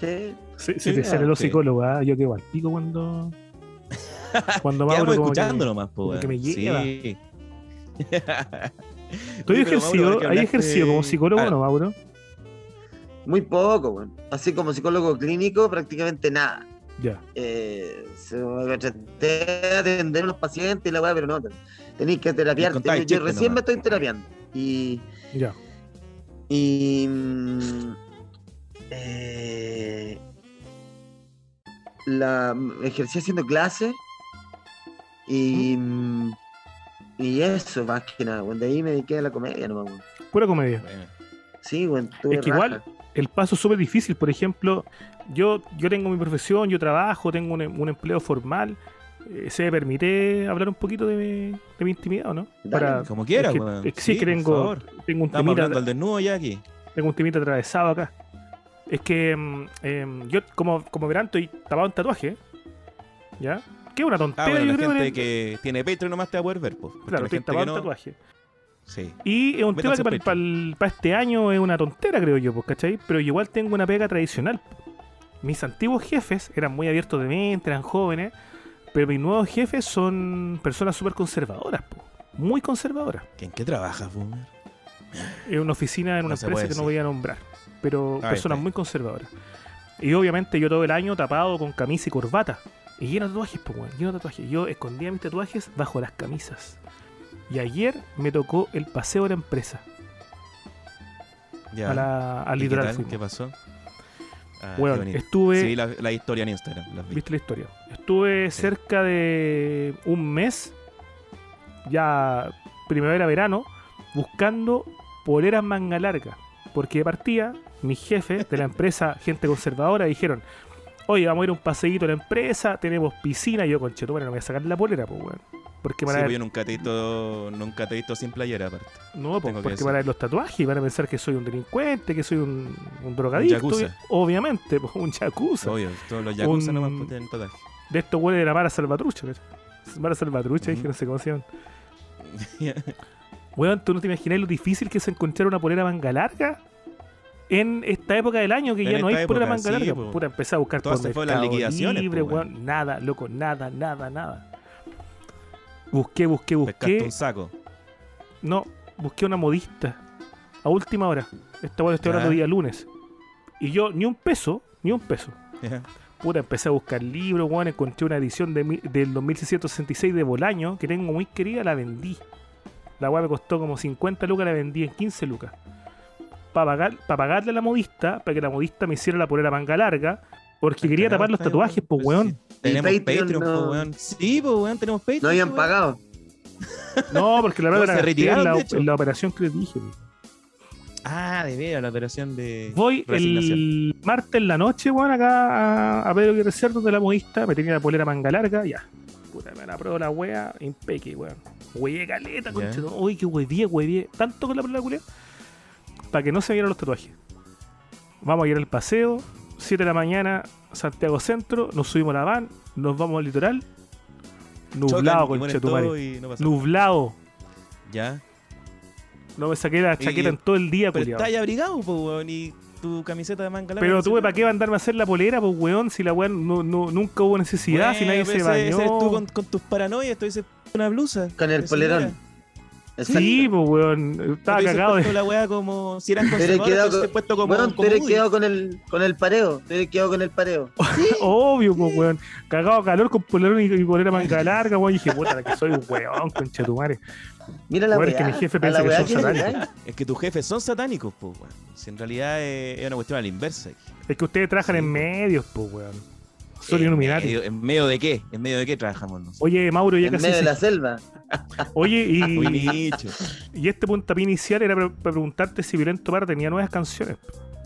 ¿sí? Se, se Sí, te salen los sí. psicólogos, ¿ah? yo quedo al pico cuando. Cuando Quedamos Mauro. que- escuchando nomás, po, que me lleva. Sí. ¿Tú has ejercido, ahora que ¿has hablaste- ejercido como psicólogo Ah, o no, Mauro? Muy poco, bueno. así como psicólogo clínico, prácticamente nada. Ya. eh, traté de atender a los pacientes y la weá, pero no, tenéis que terapiarte. Yo recién nomás. me estoy terapiando. Y, Ya. y mm, eh, la ejercí haciendo clases y, mm, y eso, más que nada, weón. de ahí me dediqué a la comedia nomás, weón. Pura comedia. bueno. Sí, tuve Es que raja. igual- El paso es súper difícil. Por ejemplo, yo, yo tengo mi profesión, yo trabajo, tengo un, un empleo formal. eh, ¿Se me permite hablar un poquito de mi, de mi intimidad o no? Dale. Como quiera, es que- weón. es que sí, Sí, que por tengo, favor. tengo un Estamos temita, hablando al desnudo ya aquí. tengo un temita atravesado acá. Es que mm, em, yo, como, como verán, estoy tapado en tatuaje. ¿Ya? Que es una Ah, tontera, bueno, yo la gente en- que tiene Patreon nomás te va a poder ver, pues. Claro, la estoy tapado en no- tatuaje. Sí. Y es un tema que en para, para este año es una tontera, creo yo, pues, ¿cachai? Pero igual tengo una pega tradicional. Mis antiguos jefes eran muy abiertos de mente, eran jóvenes, pero mis nuevos jefes son personas súper conservadoras, po, muy conservadoras. ¿En qué trabajas, Boomer? En una oficina, en una No empresa que no voy a nombrar, pero Ah, personas está. muy conservadoras. Y obviamente yo todo el año tapado con camisa y corbata. Y lleno de tatuajes, pues, lleno de tatuajes. Yo escondía mis tatuajes bajo las camisas. Y ayer me tocó el paseo de la empresa. Ya. a la, al ¿Y qué litoral. tal? ¿Qué pasó? Ah, Bueno, estuve. Sí, la, la historia en Instagram. Las vi. ¿Viste la historia? Estuve Sí. cerca de un mes, ya primavera-verano, buscando poleras manga larga. Porque de partida, mis jefes de la empresa, gente conservadora, dijeron: Oye, vamos a ir a un paseíto a la empresa, tenemos piscina. Y yo, conchetumare, no me voy a sacar la polera, pues, weón. Porque Sí, van a pues ver, yo nunca te he visto, nunca te he visto sin playera aparte. no, pues, que porque van a ver los tatuajes y van a pensar que soy un delincuente, que soy un, un drogadicto. obviamente, pues, un yakuza. Obvio, todos los yakuza Un- nomás pues, tienen tatuaje. De estos huele de la Mara Salvatrucha. Mara Salvatrucha, Ujú. dije, no sé cómo se llaman. Weón, tú no te imaginas lo difícil que es encontrar una polera manga larga en esta época del año que En ya no hay época, manga sí, larga. po. Puta, empecé a buscar Todas por se fueron las liquidaciones, Libre, po. Nada, loco, nada, nada, nada. Busqué, busqué, Pescaste busqué. un saco. No, busqué una modista. A última hora. Esta weón estoy hablando día lunes. Y yo, ni un peso, ni un peso. Ya. Puta, empecé a buscar libros, weón. Encontré una edición de, mi- del 2666 de Bolaño que tengo muy querida, la vendí. La weá me costó como 50 lucas, la vendí en 15 lucas. Para pagar, pa pagarle a la modista, para que la modista me hiciera la polera manga larga, porque quería tapar los tatuajes, pues weón. Tenemos Patreon, Patreon po, weón. Sí, pues weón, tenemos Patreon. No habían weón. pagado. No, porque la No, verdad se la, la, operación que les dije. Ah, de veras, la operación de. Voy el martes en la noche, weón, acá a, a Pedro Aguirre Cerdo de la modista. Me tenía la polera manga larga, ya. Puta, me la pruebo la wea, impeque, weón. Hueye caleta, concha. Uy, qué huevié, huevié. Tanto con la polera culia. Para que no se vieran los tatuajes. Vamos a ir al paseo, 7 de la mañana, Santiago Centro. Nos subimos a la van, nos vamos al litoral. Nublado, Chocan no pasa Nublado. Ya. No me saqué la Y- chaqueta en todo el día, Pero culiao. abrigado, pues, weón. Y tu camiseta de manga larga. Pero tuve para qué mandarme a hacer la polera, pues weón, si la weón no, no- nunca hubo necesidad, si nadie se ese- ese bañó. eres tú con, con tus paranoias, tú dices una blusa. Con el polerón. Señora. Sí, Exacto. pues weón, estaba cagado de... la weá como si eran conservadores, te con- puesto como, Weón, te quedado con el, con el pareo. Te quedado con el pareo. Obvio, pues weón. Cagado de calor con polerón y, y polera manga larga, weón. Y dije, puta, que soy un weón, concha tu madre. Mira la Weón, es weá. que mi jefe piensa que son satánicos. Es que tus jefes son satánicos, pues, weón. Si en realidad es, es una cuestión a la inversa. Es que ustedes trabajan Sí, en medios, pues weón. Son ¿En Illuminati. medio, ¿En medio de qué? ¿En medio de qué trabajamos? Oye, Mauro, ya En casi. medio de la selva. Oye, y, nicho. y este puntapié inicial era para preguntarte si Violento Par tenía nuevas canciones.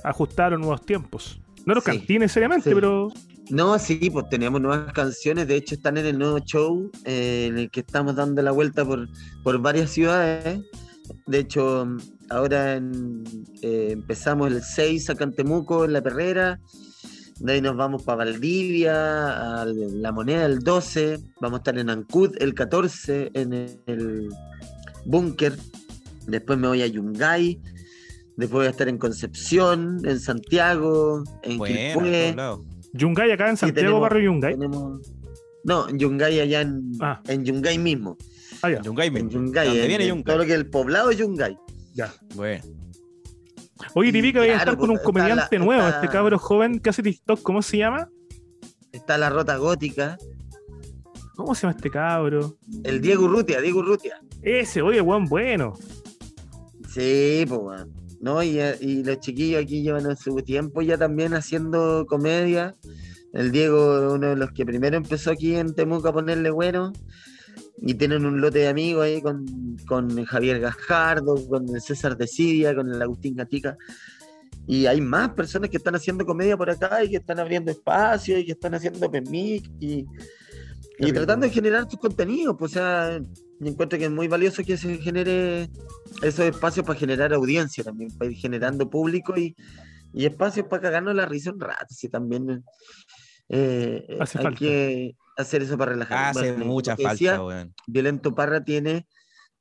Ajustaron nuevos tiempos. No los Sí, canté necesariamente, sí. pero. No, sí, pues tenemos nuevas canciones. De hecho, están en el nuevo show eh, en el que estamos dando la vuelta por, por varias ciudades. De hecho, ahora en- eh, empezamos el 6 acá en Temuco, en La Perrera. De ahí nos vamos para Valdivia, a La Moneda el 12. Vamos a estar en Ancud el 14, en el Búnker. Después me voy a Yungay. Después voy a estar en Concepción, en Santiago, en Bueno. Yungay acá en Santiago, tenemos- barrio Yungay. Tenemos... No, en Yungay allá en, Ah. en Yungay mismo. Ah, ya. Yungay En mismo. Yungay, ¿Dónde en- viene en Yungay? todo lo que es el poblado de Yungay. ya. Bueno. Oye, Tipi, que voy a estar con un puta, comediante la- nuevo, está- este cabro joven que hace TikTok, ¿cómo se llama? Está la Rota Gótica. ¿Cómo se llama este cabro? El Diego Urrutia, Diego Urrutia. Ese, oye, weón, bueno. Sí, pues. ¿no? Y, y los chiquillos aquí llevan su tiempo ya también haciendo comedia. El Diego uno de los que primero empezó aquí en Temuco a ponerle bueno. Y tienen un lote de amigos ahí con, con Javier Gajardo, con el César de Sidia, con el Agustín Gatica. Y hay más personas que están haciendo comedia por acá y que están abriendo espacios y que están haciendo PEMIC y, y tratando de generar sus contenidos. Pues, o sea, yo encuentro que es muy valioso que se genere esos espacios para generar audiencia también, para ir generando público y, y espacios para cagarnos la risa un rato. Si también eh, Hace hay falta. que hacer eso para relajar. Hace Bueno, mucha falta, decía, weón. Violento Parra tiene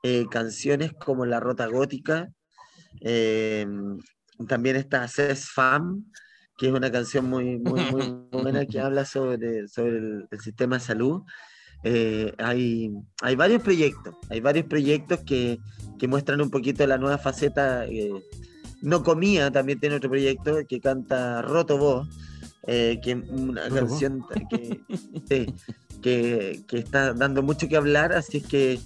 eh, canciones como La Rota Gótica. eh, también está Ses Fam, que es una canción muy, muy, muy buena que habla sobre, sobre el, el sistema de salud. Eh, hay, hay varios proyectos, hay varios proyectos que, que muestran un poquito la nueva faceta. eh, no Comía también tiene otro proyecto que canta Roto Voz, eh, que una canción que, sí, que, que está dando mucho que hablar, así es que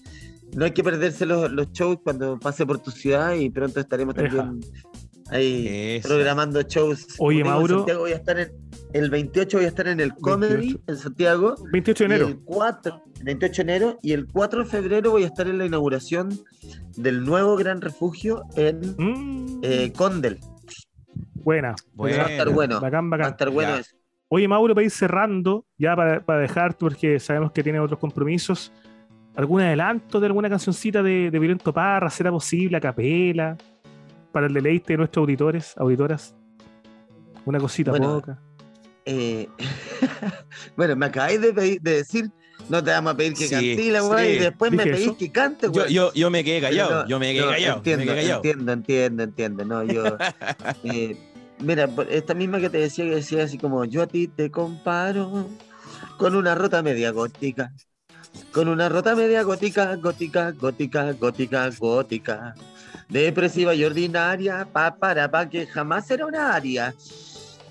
no hay que perderse los, los shows cuando pase por tu ciudad y pronto estaremos también ahí Eso. programando shows. Oye, Mauro. Santiago voy a estar en, el 28 voy a estar en el Comedy 28. en Santiago. 28 de enero. el 4, 28 de enero y el 4 de febrero voy a estar en la inauguración del nuevo gran refugio en Mm, eh, Condel. Buena. Bueno. Va a estar bueno. Bacán, Va a estar bueno eso. Oye, Mauro, para ir cerrando, ya para, para dejarte, porque sabemos que tiene otros compromisos. algún adelanto de alguna cancioncita de, de Violento Parra, será posible, a capela, para el deleite de nuestros auditores, auditoras. Una cosita Bueno, poca. Eh, bueno, me acabáis de, pedir- de decir, no te vamos a pedir que Sí, weá, sí. y después me pedís eso. que cante, Yo, weón. yo, yo me quedé callado, no, yo me quedé no, callado, Entiendo, me quedé callado. entiendo, entiendo, entiendo. No, yo. eh, mira, esta misma que te decía, que decía así como: Yo a ti te comparo con una rota media gótica. Con una rota media gótica, gótica, gótica, gótica, gótica. Depresiva y ordinaria, pa, para, pa, que jamás era una aria.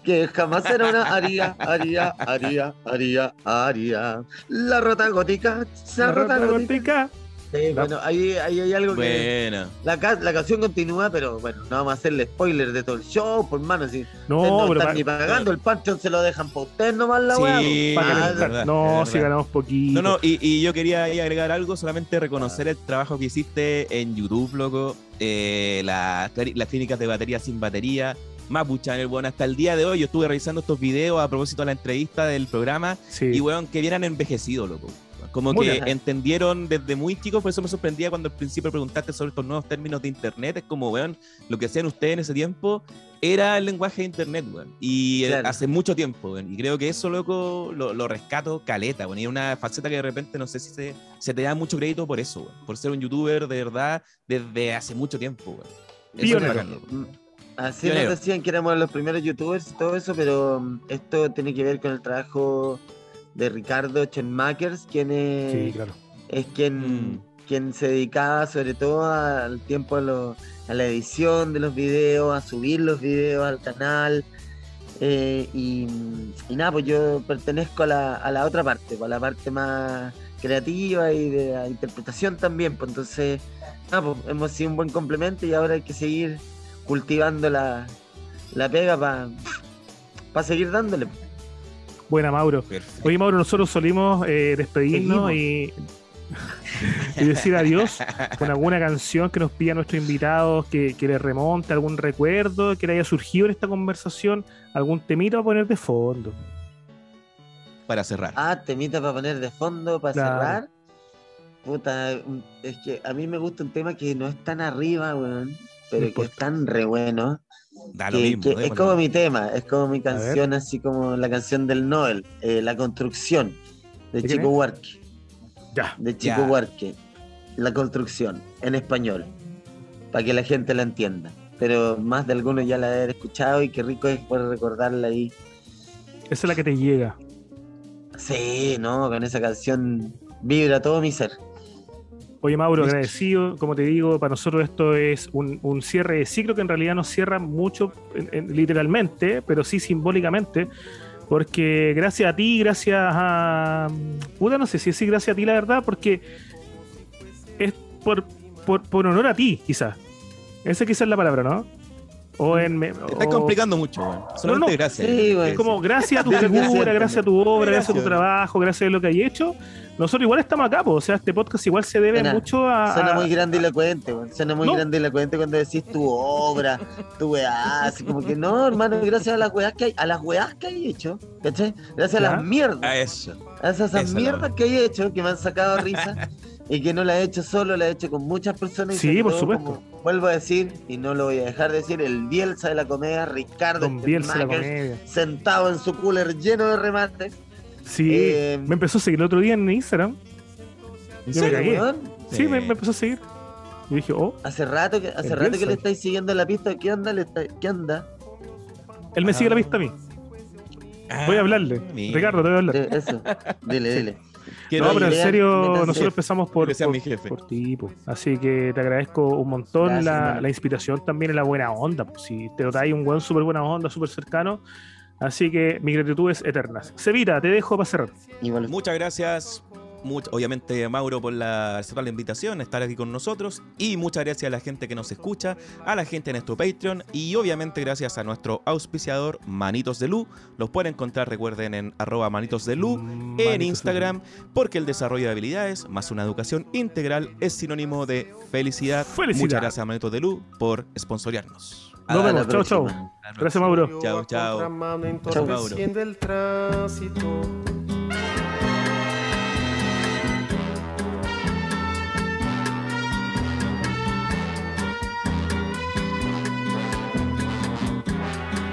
Que jamás era una aria, aria, aria, aria, aria. La rota gótica, la, La rota, rota gótica. gótica. Sí, bueno, ahí, ahí hay algo que. Bueno, La, ca- la canción continúa, pero bueno, no vamos a hacerle spoiler de todo el show, por mano. Si No, no pero están pa- ni pagando, el Patreon se lo dejan para ustedes nomás la Sí, weá. pa' Ah, no, si ganamos poquito. No, no, y, y yo quería ahí agregar algo, solamente reconocer el trabajo que hiciste en YouTube, loco. Eh, la- las clínicas de batería sin batería. Mapuchan, el bueno, hasta el día de hoy yo estuve revisando estos videos a propósito de la entrevista del programa Sí. y weón, que vieran envejecido, loco. Como Muy que bien. entendieron desde muy chicos, por eso me sorprendía cuando al principio preguntaste sobre estos nuevos términos de internet. Es como, weón, lo que hacían ustedes en ese tiempo era el lenguaje de internet, weón. Y eh, Claro. hace mucho tiempo, weón. Y creo que eso, loco, lo, lo rescato caleta, weón. Y es una faceta que de repente no sé si se, se te da mucho crédito por eso, weón. Por ser un youtuber de verdad desde hace mucho tiempo, weón. Mm, Así nos decían que éramos los primeros youtubers y todo eso, pero mm, esto tiene que ver con el trabajo de Ricardo Chenmakers, quien es, Sí, claro. es quien, Mm. quien se dedicaba sobre todo al tiempo a, lo- a la edición de los videos, a subir los videos al canal. eh, y, y nada, pues yo pertenezco a la, a la otra parte, pues, a la parte más creativa y de la interpretación también. Pues entonces, nada, pues, hemos sido un buen complemento y ahora hay que seguir cultivando la, la pega para seguir dándole. Buena, Mauro. Perfecto. Oye, Mauro, nosotros solimos eh, despedirnos y, y decir adiós con alguna canción que nos pida nuestro invitado, que, que le remonte algún recuerdo que le haya surgido en esta conversación, algún temita a poner de fondo. Para cerrar. Ah, temita para poner de fondo, para Claro. cerrar. Puta, es que a mí me gusta un tema que no es tan arriba, weón, pero que es tan re bueno. Da lo que- mismo. que es como mi tema, es como mi canción, así como la canción del Noel, eh, La Construcción, de ¿De quién Chico? Huarque. Ya. De Chico. Huarque. La Construcción, en español, para que la gente la entienda. Pero más de algunos ya la haber escuchado y qué rico es poder recordarla ahí. Esa es la que te llega. Sí, no, con esa canción vibra todo mi ser. Oye, Mauro, agradecido. Como te digo, para nosotros esto es un, un cierre de ciclo que en realidad no cierra mucho en- en- literalmente, pero sí simbólicamente. Porque gracias a ti, gracias a. Puta, no sé si sí, gracias a ti, la verdad, porque es por, por, por honor a ti, quizás. Esa quizás es la palabra, ¿no? O en. me- Te estás o- complicando mucho, weón. Solamente no. gracias. Sí, güey. Es como gracias a tu figura, gracias a tu obra, gracias a tu Gracias. trabajo, gracias a lo que hay hecho. Nosotros igual estamos acá, po. o sea, este podcast igual se debe Suena- mucho a. Suena muy grandilocuente, weón. Suena muy No. grandilocuente cuando decís tu obra, tu weá, así como que no, hermano, gracias a las weás que hay, a las weás que hay hecho, ¿cachai? Gracias a las mierdas, A eso. a esas, mierdas que hay hecho, que me han sacado risa y que no la he hecho solo, la he hecho con muchas personas. y Sí, por todo, supuesto. como vuelvo a decir, y no lo voy a dejar de decir, el Bielsa de la comedia, Ricardo Don Bielsa la comedia. sentado en su cooler lleno de remates. Sí, Eh, me empezó a seguir el otro día en Instagram. ¿En Yo serio, Sí, me, me empezó a seguir. Y dije, oh, Hace rato que, hace rato que le estáis siguiendo la pista, ¿qué onda? Le está- ¿Qué onda? él me Ah. sigue la vista a mí. Ah, Voy a hablarle. mira. Ricardo, te voy a hablar. Eso, dile, dile. Quiero no, pero en serio, nosotros empezamos por, Que sea por, mi jefe. por ti, po. Así que te agradezco un montón Gracias, la, la inspiración también en la buena onda. po. Si te notáis un buen súper buena onda, súper cercano. Así que mi gratitud es eternas. Sevita, te dejo para cerrar. Igual Muchas gracias. Much- obviamente, Mauro, por la, aceptar la invitación, estar aquí con nosotros. Y muchas gracias a la gente que nos escucha, a la gente en nuestro Patreon. Y obviamente, gracias a nuestro auspiciador, Manitos de Lu. Los pueden encontrar, recuerden, en arroba Manitos de Lu. En Instagram, porque el desarrollo de habilidades más una educación integral es sinónimo de felicidad. Felicidad. Muchas gracias a Manitos de Lu por sponsorearnos. Nos vemos. Chao, chao. Gracias, Mauro. Chao, chao. Chao. entorpeciendo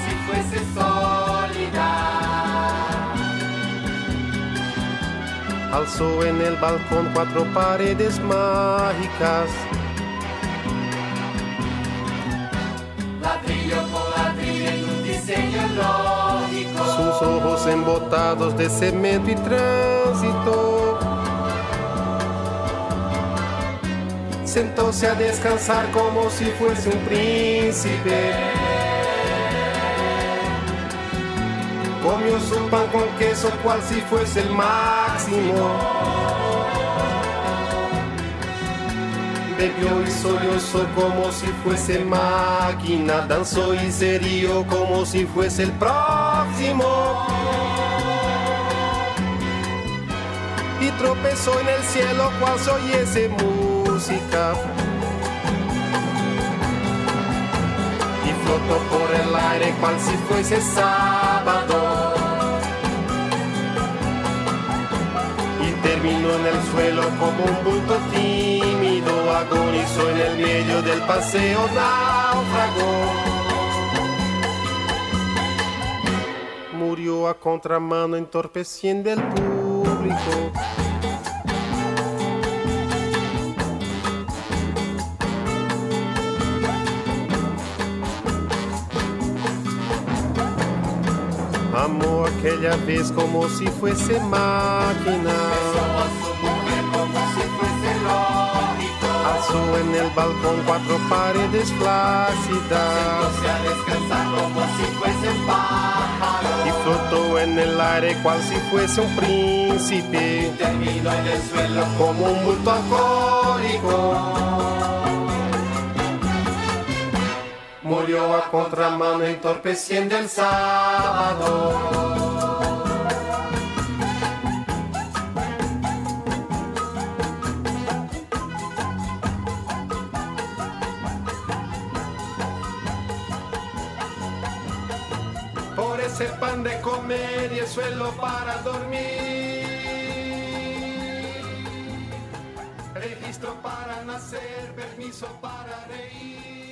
si fuese sólida. Alzó en el balcón cuatro paredes mágicas. Ladrillo por ladrillo en un diseño lógico. Sus ojos embotados de cemento y tránsito. Sentóse a descansar como si fuese un príncipe. Comió su pan con queso cual si fuese el máximo. Bebió y sollozó como si fuese máquina. Danzó y se rió como si fuese el próximo. Y tropezó en el cielo cual se oyese música. Y flotó por el aire cual si fuese sábado. Y terminó en el suelo como un bulto tímido. Agonizó en el medio del paseo náufrago. Murió a contramano entorpeciendo el público. Amó aquella vez como si fuese máquina. En el balcón cuatro paredes flácidas. Sentóse a descansar como si fuese un pájaro. Y flotó en el aire cual si fuese un príncipe. Terminó en el suelo Como un bulto alcohólico. Murió a contramano entorpeciendo el sábado. Ese pan de comer y el suelo para dormir. Registro para nacer, permiso para reír.